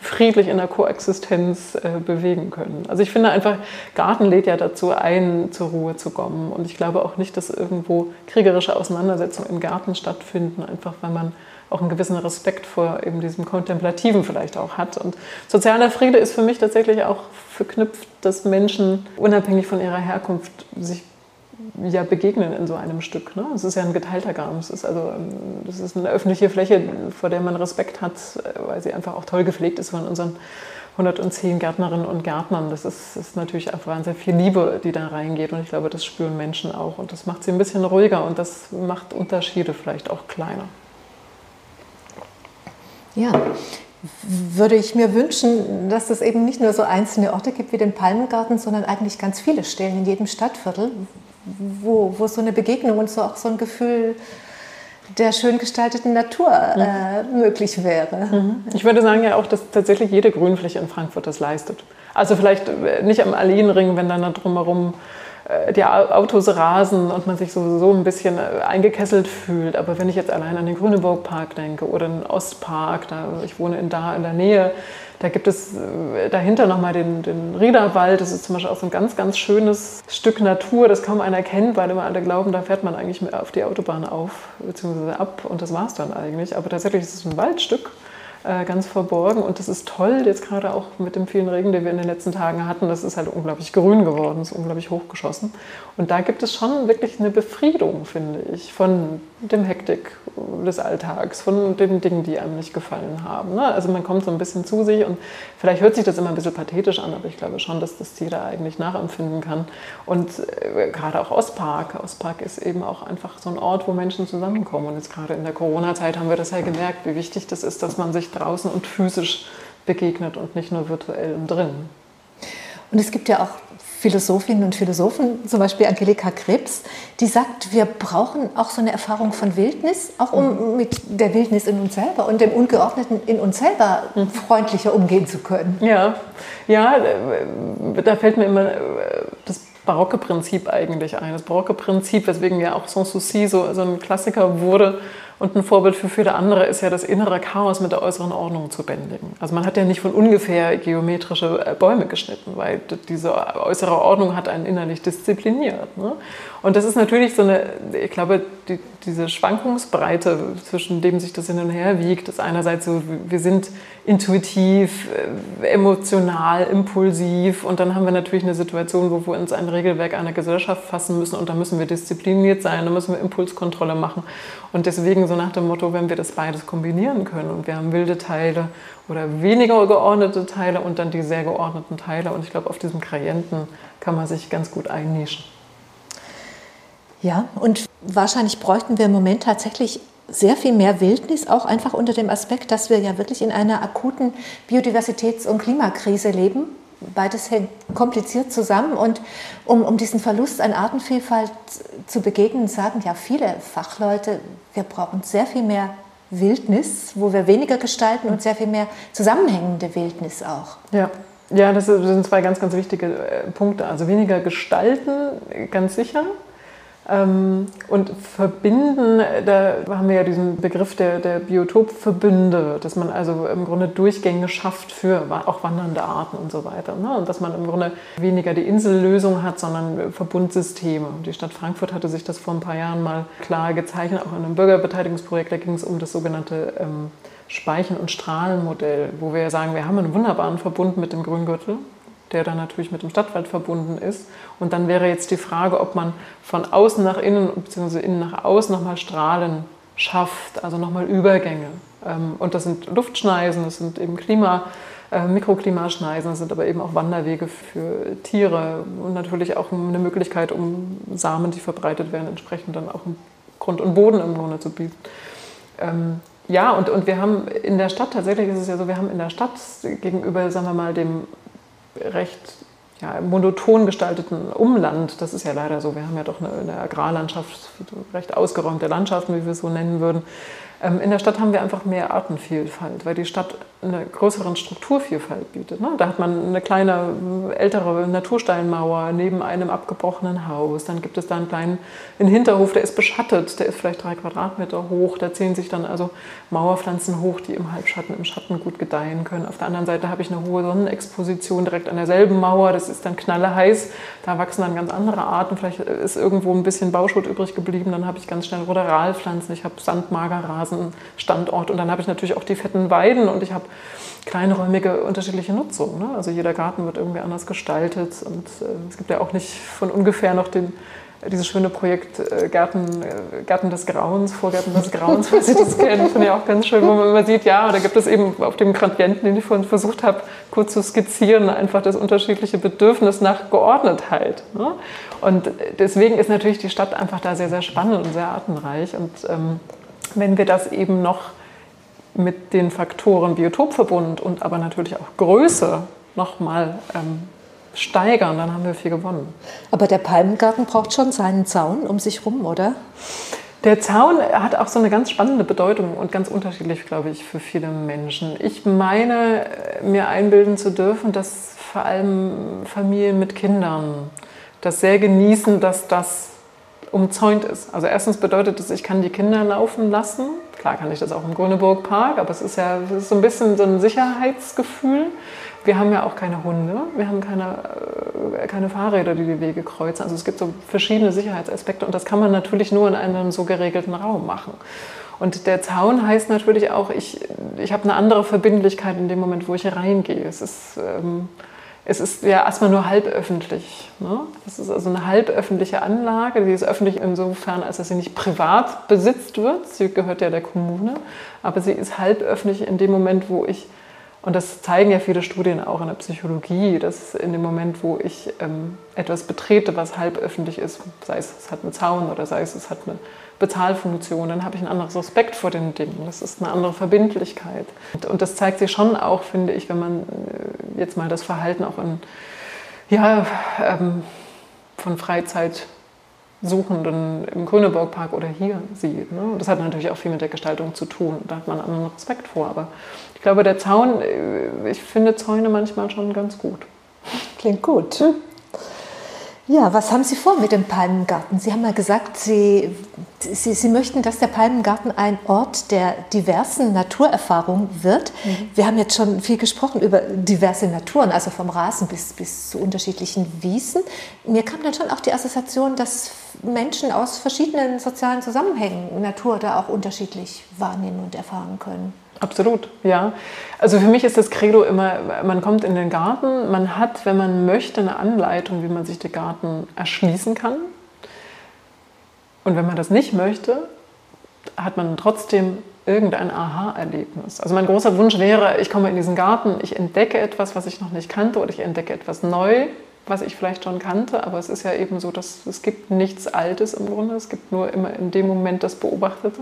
C: friedlich in der Koexistenz äh, bewegen können. Also ich finde einfach, Garten lädt ja dazu ein, zur Ruhe zu kommen. Und ich glaube auch nicht, dass irgendwo kriegerische Auseinandersetzungen im Garten stattfinden, einfach weil man auch einen gewissen Respekt vor eben diesem Kontemplativen vielleicht auch hat. Und sozialer Friede ist für mich tatsächlich auch verknüpft, dass Menschen unabhängig von ihrer Herkunft sich ja begegnen in so einem Stück. Ne? Es ist ja ein geteilter Garten. Es ist also das ist eine öffentliche Fläche, vor der man Respekt hat, weil sie einfach auch toll gepflegt ist von unseren 110 Gärtnerinnen und Gärtnern. Das ist, ist natürlich einfach sehr viel Liebe, die da reingeht. Und ich glaube, das spüren Menschen auch. Und das macht sie ein bisschen ruhiger und das macht Unterschiede vielleicht auch kleiner.
B: Ja, würde ich mir wünschen, dass es eben nicht nur so einzelne Orte gibt wie den Palmengarten, sondern eigentlich ganz viele Stellen in jedem Stadtviertel, wo, wo so eine Begegnung und so auch so ein Gefühl der schön gestalteten Natur äh, mhm. möglich wäre.
C: Mhm. Ich würde sagen ja auch, dass tatsächlich jede Grünfläche in Frankfurt das leistet. Also vielleicht äh, nicht am Alleenring, wenn dann da drumherum die Autos rasen und man sich sowieso ein bisschen äh, eingekesselt fühlt. Aber wenn ich jetzt allein an den Grüneburg-Park denke oder den Ostpark, da, ich wohne in, da in der Nähe, da gibt es äh, dahinter nochmal den, den Riederwald. Das ist zum Beispiel auch so ein ganz, ganz schönes Stück Natur, das kaum einer kennt, weil immer alle glauben, da fährt man eigentlich auf die Autobahn auf bzw. ab und das war es dann eigentlich. Aber tatsächlich ist es ein Waldstück äh, ganz verborgen. Und das ist toll, jetzt gerade auch mit dem vielen Regen, den wir in den letzten Tagen hatten. Das ist halt unglaublich grün geworden, ist unglaublich hochgeschossen. Und da gibt es schon wirklich eine Befriedung, finde ich, von dem Hektik des Alltags, von den Dingen, die einem nicht gefallen haben. Ne? Also man kommt so ein bisschen zu sich und vielleicht hört sich das immer ein bisschen pathetisch an, aber ich glaube schon, dass das jeder eigentlich nachempfinden kann. Und äh, gerade auch Ostpark. Ostpark ist eben auch einfach so ein Ort, wo Menschen zusammenkommen. Und jetzt gerade in der Corona-Zeit haben wir das ja gemerkt, wie wichtig das ist, dass man sich draußen und physisch begegnet und nicht nur virtuell und drin.
B: Und es gibt ja auch Philosophinnen und Philosophen, zum Beispiel Angelika Krebs, die sagt, wir brauchen auch so eine Erfahrung von Wildnis, auch um mhm. mit der Wildnis in uns selber und dem Ungeordneten in uns selber mhm. freundlicher umgehen zu können.
C: Ja, ja, äh, da fällt mir immer äh, das barocke Prinzip eigentlich ein. Das barocke Prinzip, weswegen ja auch Sanssouci so, so ein Klassiker wurde, und ein Vorbild für viele andere ist ja das innere Chaos mit der äußeren Ordnung zu bändigen. Also man hat ja nicht von ungefähr geometrische äh, Bäume geschnitten, weil diese äußere Ordnung hat einen innerlich diszipliniert. Ne? Und das ist natürlich so eine, ich glaube, die, diese Schwankungsbreite, zwischen dem sich das hin und her wiegt, ist einerseits so, wir sind intuitiv, äh, emotional, impulsiv und dann haben wir natürlich eine Situation, wo wir uns ein Regelwerk einer Gesellschaft fassen müssen und da müssen wir diszipliniert sein, da müssen wir Impulskontrolle machen. Und deswegen so nach dem Motto, wenn wir das beides kombinieren können und wir haben wilde Teile oder weniger geordnete Teile und dann die sehr geordneten Teile und ich glaube, auf diesem Gradienten kann man sich ganz gut einnischen.
B: Ja, und wahrscheinlich bräuchten wir im Moment tatsächlich sehr viel mehr Wildnis, auch einfach unter dem Aspekt, dass wir ja wirklich in einer akuten Biodiversitäts- und Klimakrise leben. Beides hängt kompliziert zusammen und um, um diesen Verlust an Artenvielfalt zu begegnen, sagen ja viele Fachleute, wir brauchen sehr viel mehr Wildnis, wo wir weniger gestalten und sehr viel mehr zusammenhängende Wildnis auch.
C: Ja. Ja, das sind zwei ganz, ganz wichtige äh, Punkte. Also weniger gestalten, ganz sicher. Ähm, und verbinden, da haben wir ja diesen Begriff der, der Biotopverbünde, dass man also im Grunde Durchgänge schafft für auch wandernde Arten und so weiter. Ne? Und dass man im Grunde weniger die Insellösung hat, sondern Verbundsysteme. Die Stadt Frankfurt hatte sich das vor ein paar Jahren mal klar gezeichnet, auch in einem Bürgerbeteiligungsprojekt. Da ging es um das sogenannte ähm, Speichen- und Strahlenmodell, wo wir sagen, wir haben einen wunderbaren Verbund mit dem Grüngürtel der dann natürlich mit dem Stadtwald verbunden ist. Und dann wäre jetzt die Frage, ob man von außen nach innen bzw. innen nach außen nochmal Strahlen schafft, also nochmal Übergänge. Ähm, und das sind Luftschneisen, das sind eben Klima, äh, Mikroklimaschneisen, das sind aber eben auch Wanderwege für Tiere und natürlich auch eine Möglichkeit, um Samen, die verbreitet werden, entsprechend dann auch Grund und Boden im Grunde zu bieten. Ähm, ja, und, und wir haben in der Stadt, tatsächlich ist es ja so, wir haben in der Stadt gegenüber, sagen wir mal, dem recht ja, monoton gestalteten Umland, das ist ja leider so, wir haben ja doch eine, eine Agrarlandschaft, recht ausgeräumte Landschaften, wie wir es so nennen würden, in der Stadt haben wir einfach mehr Artenvielfalt, weil die Stadt eine größere Strukturvielfalt bietet. Ne? Da hat man eine kleine, ältere Natursteinmauer neben einem abgebrochenen Haus. Dann gibt es da einen kleinen einen Hinterhof, der ist beschattet, der ist vielleicht drei Quadratmeter hoch. Da ziehen sich dann also Mauerpflanzen hoch, die im Halbschatten, im Schatten gut gedeihen können. Auf der anderen Seite habe ich eine hohe Sonnenexposition direkt an derselben Mauer. Das ist dann knalleheiß. Da wachsen dann ganz andere Arten. Vielleicht ist irgendwo ein bisschen Bauschutt übrig geblieben. Dann habe ich ganz schnell Ruderalpflanzen. Ich habe Sandmagerrasen Standort. Und dann habe ich natürlich auch die fetten Weiden und ich habe kleinräumige unterschiedliche Nutzung. Ne? Also jeder Garten wird irgendwie anders gestaltet und äh, es gibt ja auch nicht von ungefähr noch den, dieses schöne Projekt äh, Gärten, äh, Gärten des Grauens, Vorgärten des Grauens, falls Sie das kennen, finde ich auch ganz schön, wo man immer sieht, ja, da gibt es eben auf dem Gradienten, den ich vorhin versucht habe, kurz zu skizzieren, einfach das unterschiedliche Bedürfnis nach Geordnetheit. Ne? Und deswegen ist natürlich die Stadt einfach da sehr, sehr spannend und sehr artenreich und ähm, wenn wir das eben noch mit den Faktoren Biotopverbund und aber natürlich auch Größe nochmal ähm, steigern, dann haben wir viel gewonnen.
B: Aber der Palmengarten braucht schon seinen Zaun um sich rum, oder?
C: Der Zaun hat auch so eine ganz spannende Bedeutung und ganz unterschiedlich, glaube ich, für viele Menschen. Ich meine, mir einbilden zu dürfen, dass vor allem Familien mit Kindern das sehr genießen, dass das umzäunt ist. Also erstens bedeutet es, ich kann die Kinder laufen lassen. Klar kann ich das auch im Grüneburg Park, aber es ist ja es ist so ein bisschen so ein Sicherheitsgefühl. Wir haben ja auch keine Hunde, wir haben keine, äh, keine Fahrräder, die die Wege kreuzen. Also es gibt so verschiedene Sicherheitsaspekte und das kann man natürlich nur in einem so geregelten Raum machen. Und der Zaun heißt natürlich auch, ich, ich habe eine andere Verbindlichkeit in dem Moment, wo ich reingehe. Es ist, ähm, es ist ja erstmal nur halböffentlich. Ne? Das ist also eine halböffentliche Anlage. Die ist öffentlich insofern, als dass sie nicht privat besitzt wird. Sie gehört ja der Kommune. Aber sie ist halböffentlich in dem Moment, wo ich und das zeigen ja viele Studien auch in der Psychologie, dass in dem Moment, wo ich ähm, etwas betrete, was halb öffentlich ist, sei es, es hat einen Zaun oder sei es, es hat eine Bezahlfunktion, dann habe ich ein anderes Respekt vor den Dingen. Das ist eine andere Verbindlichkeit. Und, das zeigt sich schon auch, finde ich, wenn man äh, jetzt mal das Verhalten auch in, ja, ähm, von Freizeit Suchenden im Grüneburgpark oder hier sieht. Ne? Das hat natürlich auch viel mit der Gestaltung zu tun. Da hat man einen anderen Respekt vor. Aber ich glaube, der Zaun, äh, ich finde Zäune manchmal schon ganz gut.
B: Klingt gut. Ja, was haben Sie vor mit dem Palmengarten? Sie haben ja gesagt, Sie, Sie, Sie möchten, dass der Palmengarten ein Ort der diversen Naturerfahrung wird. Mhm. Wir haben jetzt schon viel gesprochen über diverse Naturen, also vom Rasen bis, bis zu unterschiedlichen Wiesen. Mir kam dann schon auch die Assoziation, dass Menschen aus verschiedenen sozialen Zusammenhängen Natur da auch unterschiedlich wahrnehmen und erfahren können.
C: Absolut, ja. Also für mich ist das Credo immer, man kommt in den Garten, man hat, wenn man möchte, eine Anleitung, wie man sich den Garten erschließen kann. Und wenn man das nicht möchte, hat man trotzdem irgendein Aha-Erlebnis. Also mein großer Wunsch wäre, ich komme in diesen Garten, ich entdecke etwas, was ich noch nicht kannte oder ich entdecke etwas neu, was ich vielleicht schon kannte, aber es ist ja eben so, dass es gibt nichts Altes im Grunde, es gibt nur immer in dem Moment das Beobachtete.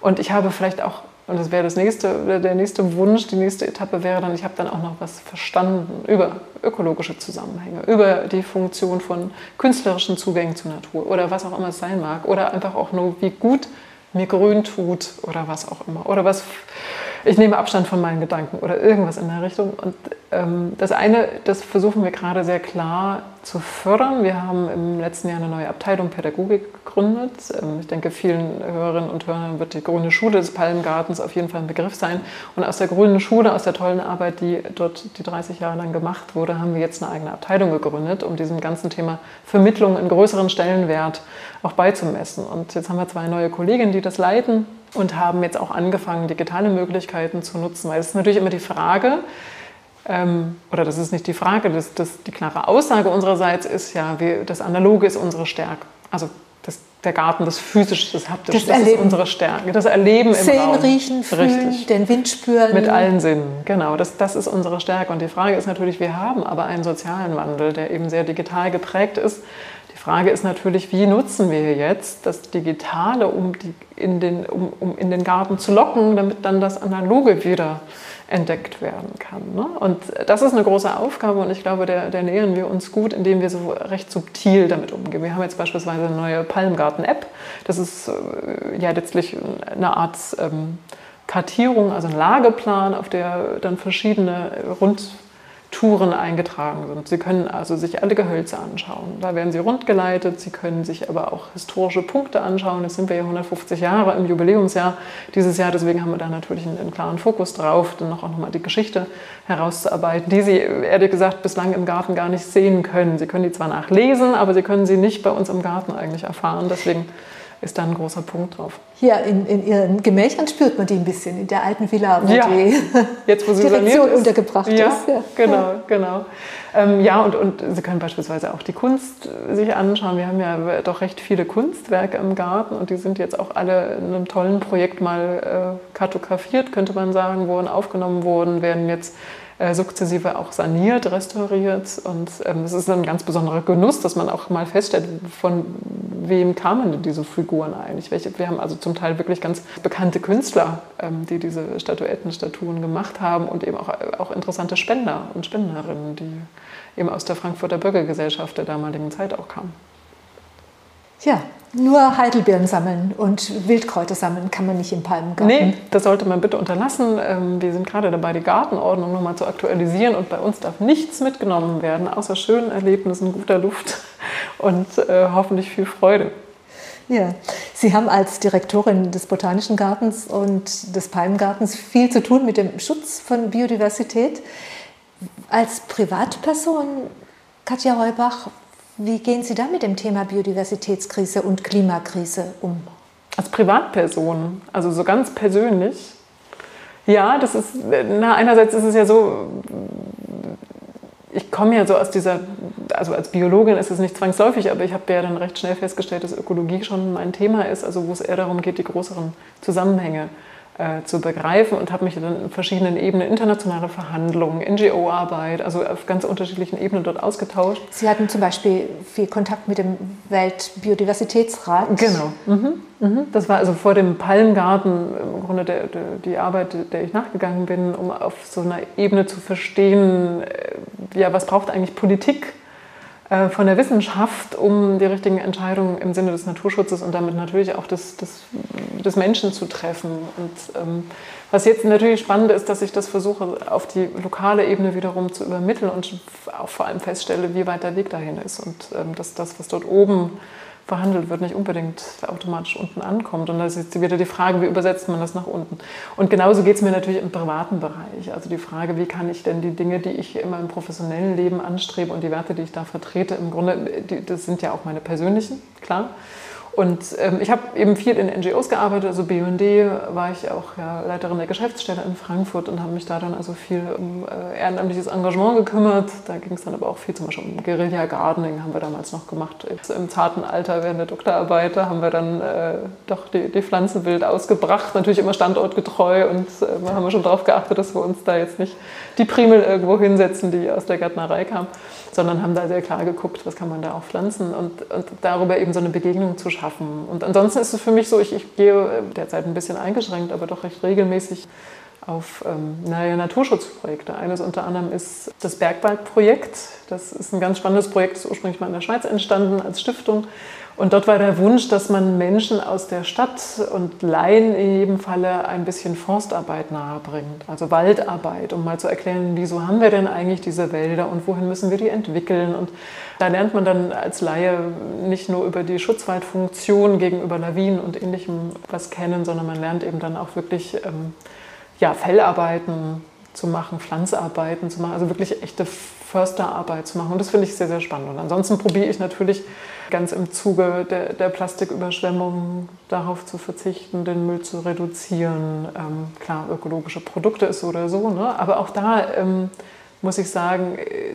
C: Und ich habe vielleicht auch und das wäre das nächste, der nächste Wunsch, die nächste Etappe wäre dann, ich habe dann auch noch was verstanden über ökologische Zusammenhänge, über die Funktion von künstlerischen Zugängen zur Natur oder was auch immer es sein mag. Oder einfach auch nur, wie gut mir grün tut oder was auch immer. Oder was ich nehme Abstand von meinen Gedanken oder irgendwas in der Richtung. Und ähm, das eine, das versuchen wir gerade sehr klar zu fördern. Wir haben im letzten Jahr eine neue Abteilung Pädagogik gegründet. Ähm, ich denke, vielen Hörerinnen und Hörern wird die Grüne Schule des Palmgartens auf jeden Fall ein Begriff sein. Und aus der Grünen Schule, aus der tollen Arbeit, die dort die 30 Jahre lang gemacht wurde, haben wir jetzt eine eigene Abteilung gegründet, um diesem ganzen Thema Vermittlung in größeren Stellenwert auch beizumessen. Und jetzt haben wir zwei neue Kolleginnen, die das leiten und haben jetzt auch angefangen, digitale Möglichkeiten zu nutzen. Weil es ist natürlich immer die Frage, oder das ist nicht die Frage, das, das, die klare Aussage unsererseits ist ja, wir, das Analoge ist unsere Stärke. Also das, der Garten, das Physische, das Haptische, das, das ist unsere Stärke. Das Erleben
B: Sehen, im Raum. Sehen, riechen, fühlen, Richtig. den Wind spüren.
C: Mit allen Sinnen, genau. Das, das ist unsere Stärke. Und die Frage ist natürlich, wir haben aber einen sozialen Wandel, der eben sehr digital geprägt ist. Die Frage ist natürlich, wie nutzen wir jetzt das Digitale, um, die, in, den, um, um in den Garten zu locken, damit dann das Analoge wieder entdeckt werden kann. Ne? Und das ist eine große Aufgabe und ich glaube, der, der, nähern wir uns gut, indem wir so recht subtil damit umgehen. Wir haben jetzt beispielsweise eine neue Palmgarten-App. Das ist äh, ja letztlich eine Art ähm, Kartierung, also ein Lageplan, auf der dann verschiedene rund Touren eingetragen sind. Sie können also sich alle Gehölze anschauen. Da werden sie rundgeleitet. Sie können sich aber auch historische Punkte anschauen. Jetzt sind wir ja 150 Jahre im Jubiläumsjahr dieses Jahr. Deswegen haben wir da natürlich einen, einen klaren Fokus drauf, dann auch nochmal die Geschichte herauszuarbeiten, die Sie ehrlich gesagt bislang im Garten gar nicht sehen können. Sie können die zwar nachlesen, aber Sie können sie nicht bei uns im Garten eigentlich erfahren. Deswegen ist da ein großer Punkt drauf.
B: Hier in, in Ihren Gemächern spürt man die ein bisschen, in der alten Villa,
C: wo ja. die Jetzt, wo sie Direktion
B: ist. untergebracht
C: ja,
B: ist.
C: Ja, genau, genau. Ähm, ja, und, und Sie können beispielsweise auch die Kunst sich anschauen. Wir haben ja doch recht viele Kunstwerke im Garten und die sind jetzt auch alle in einem tollen Projekt mal äh, kartografiert, könnte man sagen, wurden aufgenommen worden, werden jetzt äh, sukzessive auch saniert, restauriert. Und ähm, es ist ein ganz besonderer Genuss, dass man auch mal feststellt, von wem kamen denn diese Figuren eigentlich? Welche, wir haben also zum Teil wirklich ganz bekannte Künstler, ähm, die diese Statuetten, Statuen gemacht haben und eben auch, auch interessante Spender und Spenderinnen, die eben aus der Frankfurter Bürgergesellschaft der damaligen Zeit auch kamen.
B: Ja, nur Heidelbeeren sammeln und Wildkräuter sammeln kann man nicht im Palmengarten.
C: Nee, das sollte man bitte unterlassen. Ähm, wir sind gerade dabei, die Gartenordnung nochmal zu aktualisieren und bei uns darf nichts mitgenommen werden, außer schönen Erlebnissen, guter Luft und äh, hoffentlich viel Freude.
B: Ja, Sie haben als Direktorin des Botanischen Gartens und des Palmengartens viel zu tun mit dem Schutz von Biodiversität. Als Privatperson, Katja Heubach, wie gehen Sie da mit dem Thema Biodiversitätskrise und Klimakrise um?
C: Als Privatperson, also so ganz persönlich. Ja, das ist, na, einerseits ist es ja so, ich komme ja so aus dieser, also als Biologin ist es nicht zwangsläufig, aber ich habe ja dann recht schnell festgestellt, dass Ökologie schon mein Thema ist, also wo es eher darum geht, die größeren Zusammenhänge äh, zu begreifen und habe mich dann in verschiedenen Ebenen, internationale Verhandlungen, NGO-Arbeit, also auf ganz unterschiedlichen Ebenen dort ausgetauscht.
B: Sie hatten zum Beispiel viel Kontakt mit dem Weltbiodiversitätsrat.
C: Genau. Mhm. Mhm. Das war also vor dem Palmgarten im Grunde der, der, die Arbeit, der ich nachgegangen bin, um auf so einer Ebene zu verstehen, äh, ja, was braucht eigentlich Politik von der Wissenschaft, um die richtigen Entscheidungen im Sinne des Naturschutzes und damit natürlich auch des, des, des Menschen zu treffen. Und ähm, was jetzt natürlich spannend ist, dass ich das versuche, auf die lokale Ebene wiederum zu übermitteln und auch vor allem feststelle, wie weit der Weg dahin ist und ähm, dass das, was dort oben verhandelt wird, nicht unbedingt automatisch unten ankommt. Und da ist jetzt wieder die Frage, wie übersetzt man das nach unten. Und genauso geht es mir natürlich im privaten Bereich. Also die Frage, wie kann ich denn die Dinge, die ich in meinem professionellen Leben anstrebe und die Werte, die ich da vertrete, im Grunde, die, das sind ja auch meine persönlichen, klar. Und ähm, ich habe eben viel in NGOs gearbeitet, also BUND war ich auch ja, Leiterin der Geschäftsstelle in Frankfurt und habe mich da dann also viel um äh, ehrenamtliches Engagement gekümmert. Da ging es dann aber auch viel zum Beispiel um Guerilla Gardening, haben wir damals noch gemacht. Jetzt Im zarten Alter während der Doktorarbeit haben wir dann äh, doch die, die Pflanzenbild ausgebracht, natürlich immer standortgetreu und äh, wir haben schon darauf geachtet, dass wir uns da jetzt nicht die Primel irgendwo hinsetzen, die aus der Gärtnerei kam sondern haben da sehr klar geguckt, was kann man da auch pflanzen und, und darüber eben so eine Begegnung zu schaffen. Und ansonsten ist es für mich so, ich, ich gehe derzeit ein bisschen eingeschränkt, aber doch recht regelmäßig auf ähm, naja, Naturschutzprojekte. Eines unter anderem ist das Bergwaldprojekt. Das ist ein ganz spannendes Projekt, das ist ursprünglich mal in der Schweiz entstanden als Stiftung und dort war der Wunsch, dass man Menschen aus der Stadt und Laien in jedem Falle ein bisschen Forstarbeit nahebringt, also Waldarbeit, um mal zu erklären, wieso haben wir denn eigentlich diese Wälder und wohin müssen wir die entwickeln. Und da lernt man dann als Laie nicht nur über die Schutzwaldfunktion gegenüber Lawinen und ähnlichem was kennen, sondern man lernt eben dann auch wirklich ähm, ja, Fellarbeiten zu machen, Pflanzarbeiten zu machen, also wirklich echte Försterarbeit zu machen. Und das finde ich sehr, sehr spannend. Und ansonsten probiere ich natürlich ganz im Zuge der, der Plastiküberschwemmung darauf zu verzichten, den Müll zu reduzieren. Ähm, klar, ökologische Produkte ist so oder so, ne? aber auch da ähm, muss ich sagen, äh,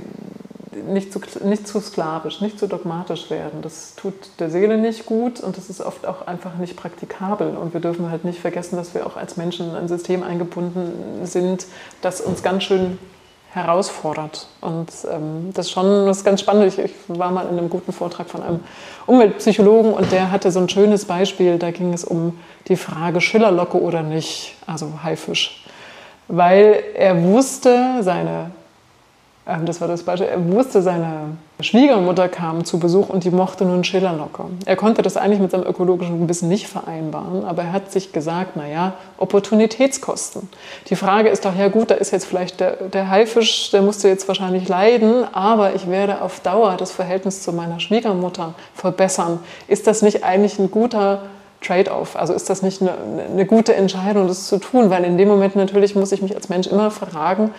C: nicht zu, nicht zu sklavisch, nicht zu dogmatisch werden. Das tut der Seele nicht gut und das ist oft auch einfach nicht praktikabel. Und wir dürfen halt nicht vergessen, dass wir auch als Menschen in ein System eingebunden sind, das uns ganz schön herausfordert. Und ähm, das ist schon das ist ganz spannend. Ich, ich, war mal in einem guten Vortrag von einem Umweltpsychologen und der hatte so ein schönes Beispiel. Da ging es um die Frage Schillerlocke oder nicht, also Haifisch. Weil er wusste, seine das war das Beispiel. Er wusste, seine Schwiegermutter kam zu Besuch und die mochte nun Schillerlocke. Er konnte das eigentlich mit seinem ökologischen Gebiss nicht vereinbaren, aber er hat sich gesagt, naja, Opportunitätskosten. Die Frage ist doch, ja gut, da ist jetzt vielleicht der, der Haifisch, der musste jetzt wahrscheinlich leiden, aber ich werde auf Dauer das Verhältnis zu meiner Schwiegermutter verbessern. Ist das nicht eigentlich ein guter Trade-off? Also ist das nicht eine, eine gute Entscheidung, das zu tun? Weil in dem Moment natürlich muss ich mich als Mensch immer fragen,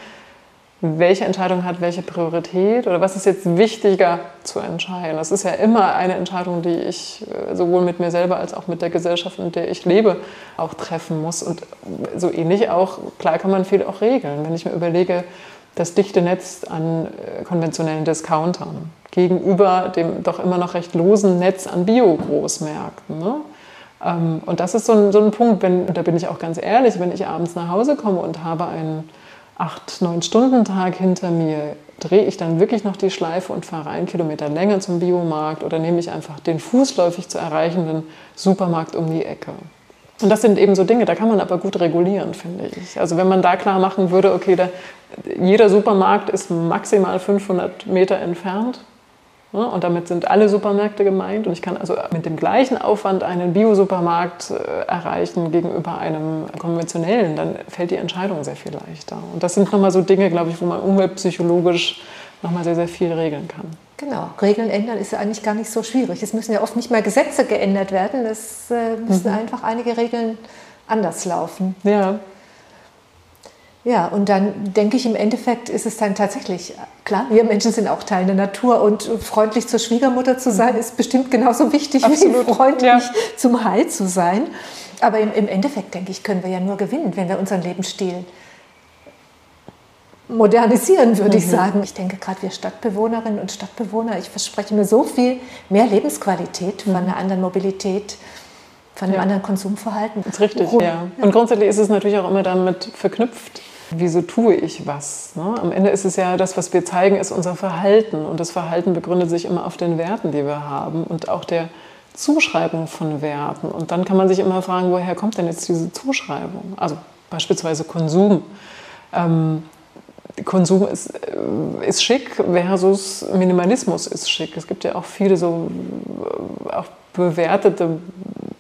C: welche Entscheidung hat welche Priorität oder was ist jetzt wichtiger zu entscheiden. Das ist ja immer eine Entscheidung, die ich äh, sowohl mit mir selber als auch mit der Gesellschaft, in der ich lebe, auch treffen muss. Und so ähnlich auch, klar kann man viel auch regeln. Wenn ich mir überlege, das dichte Netz an äh, konventionellen Discountern gegenüber dem doch immer noch recht losen Netz an Bio-Großmärkten. Ne? Ähm, und das ist so ein, so ein Punkt, wenn, da bin ich auch ganz ehrlich, wenn ich abends nach Hause komme und habe einen acht, neun Stunden Tag hinter mir, drehe ich dann wirklich noch die Schleife und fahre einen Kilometer länger zum Biomarkt oder nehme ich einfach den fußläufig zu erreichenden Supermarkt um die Ecke. Und das sind eben so Dinge, da kann man aber gut regulieren, finde ich. Also wenn man da klar machen würde, okay, da, jeder Supermarkt ist maximal 500 Meter entfernt? Und damit sind alle Supermärkte gemeint. Und ich kann also mit dem gleichen Aufwand einen Biosupermarkt äh, erreichen gegenüber einem konventionellen. Dann fällt die Entscheidung sehr viel leichter. Und das sind nochmal so Dinge, glaube ich, wo man umweltpsychologisch nochmal sehr, sehr viel regeln kann.
B: Genau, Regeln ändern ist ja eigentlich gar nicht so schwierig. Es müssen ja oft nicht mal Gesetze geändert werden. Es äh, müssen mhm. einfach einige Regeln anders laufen.
C: Ja.
B: Ja, und dann denke ich, im Endeffekt ist es dann tatsächlich, klar, wir Menschen sind auch Teil der Natur und freundlich zur Schwiegermutter zu sein, ist bestimmt genauso wichtig Absolut. wie freundlich ja. zum Heil zu sein. Aber im, im, Endeffekt, denke ich, können wir ja nur gewinnen, wenn wir unseren Lebensstil modernisieren, würde mhm. ich sagen. Ich denke, gerade wir Stadtbewohnerinnen und Stadtbewohner, ich verspreche mir so viel mehr Lebensqualität von mhm. einer anderen Mobilität von einem ja. anderen Konsumverhalten.
C: Das ist richtig, ja. Und grundsätzlich ist es natürlich auch immer damit verknüpft, wieso tue ich was? Ne? Am Ende ist es ja das, was wir zeigen, ist unser Verhalten. Und das Verhalten begründet sich immer auf den Werten, die wir haben und auch der Zuschreibung von Werten. Und dann kann man sich immer fragen, woher kommt denn jetzt diese Zuschreibung? Also beispielsweise Konsum. Ähm, Konsum ist, äh, ist schick versus Minimalismus ist schick. Es gibt ja auch viele so äh, auch bewertete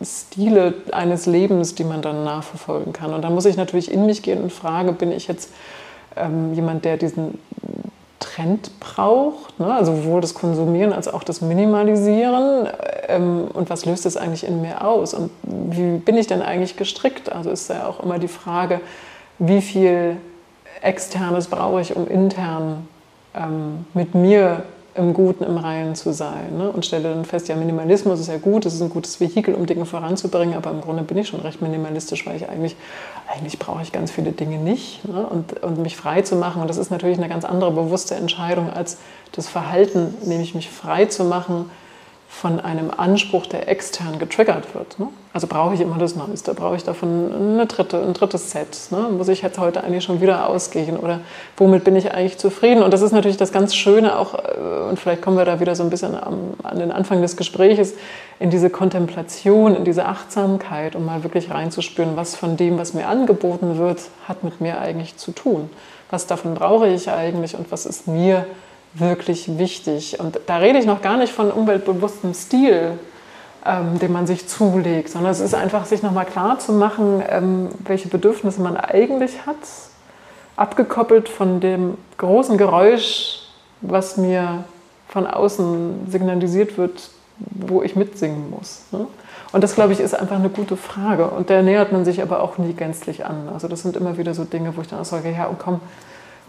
C: Stile eines Lebens, die man dann nachverfolgen kann. Und da muss ich natürlich in mich gehen und frage, bin ich jetzt ähm, jemand, der diesen Trend braucht, ne? also sowohl das Konsumieren als auch das Minimalisieren ähm, und was löst das eigentlich in mir aus und wie bin ich denn eigentlich gestrickt? Also ist ja auch immer die Frage, wie viel Externes brauche ich, um intern ähm, mit mir im Guten, im Reinen zu sein. Ne? Und stelle dann fest, ja, Minimalismus ist ja gut, es ist ein gutes Vehikel, um Dinge voranzubringen, aber im Grunde bin ich schon recht minimalistisch, weil ich eigentlich, eigentlich brauche ich ganz viele Dinge nicht. Ne? Und, und mich frei zu machen, und das ist natürlich eine ganz andere bewusste Entscheidung als das Verhalten, nämlich mich frei zu machen von einem Anspruch, der extern getriggert wird. Ne? Also brauche ich immer das Neueste, brauche ich davon eine dritte, ein drittes Set? Ne? Muss ich jetzt heute eigentlich schon wieder ausgehen oder womit bin ich eigentlich zufrieden? Und das ist natürlich das ganz Schöne auch, äh, und vielleicht kommen wir da wieder so ein bisschen am, an den Anfang des Gesprächs, in diese Kontemplation, in diese Achtsamkeit, um mal wirklich reinzuspüren, was von dem, was mir angeboten wird, hat mit mir eigentlich zu tun. Was davon brauche ich eigentlich und was ist mir wichtig? Wirklich wichtig. Und da rede ich noch gar nicht von umweltbewusstem Stil, ähm, den man sich zulegt, sondern es ist einfach, sich nochmal klar zu machen, ähm, welche Bedürfnisse man eigentlich hat, abgekoppelt von dem großen Geräusch, was mir von außen signalisiert wird, wo ich mitsingen muss. Ne? Und das, glaube ich, ist einfach eine gute Frage. Und der nähert man sich aber auch nie gänzlich an. Also das sind immer wieder so Dinge, wo ich dann auch sage, ja, und komm,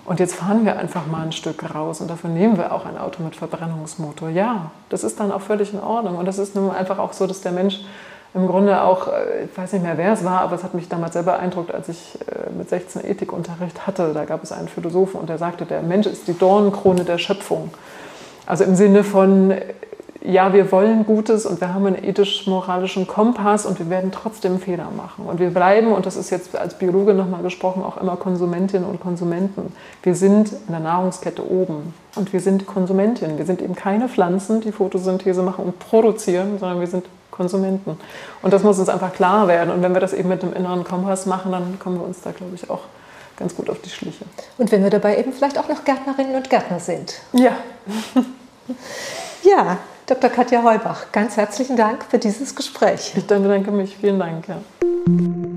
C: und jetzt fahren wir einfach mal ein Stück raus und dafür nehmen wir auch ein Auto mit Verbrennungsmotor. Ja, das ist dann auch völlig in Ordnung. Und das ist nun einfach auch so, dass der Mensch im Grunde auch, äh, ich weiß nicht mehr, wer es war, aber es hat mich damals sehr beeindruckt, als ich äh, mit 16 Ethikunterricht hatte. Da gab es einen Philosophen und der sagte, der Mensch ist die Dornenkrone der Schöpfung. Also im Sinne von, ja, wir wollen Gutes und wir haben einen ethisch-moralischen Kompass und wir werden trotzdem Fehler machen. Und wir bleiben, und das ist jetzt als Biologe nochmal gesprochen, auch immer Konsumentinnen und Konsumenten. Wir sind in der Nahrungskette oben und wir sind Konsumentinnen. Wir sind eben keine Pflanzen, die Photosynthese machen und produzieren, sondern wir sind Konsumenten. Und das muss uns einfach klar werden. Und wenn wir das eben mit dem inneren Kompass machen, dann kommen wir uns da, glaube ich, auch ganz gut auf die Schliche.
B: Und wenn wir dabei eben vielleicht auch noch Gärtnerinnen und Gärtner sind.
C: Ja.
B: ja, Dr. Katja Heubach, ganz herzlichen Dank für dieses Gespräch.
C: Ich bedanke mich. Vielen Dank. Ja.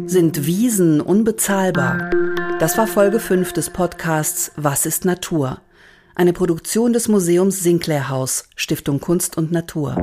A: Sind Wiesen unbezahlbar? Das war Folge 5 des Podcasts Was ist Natur? Eine Produktion des Museums Sinclair Haus, Stiftung Kunst und Natur.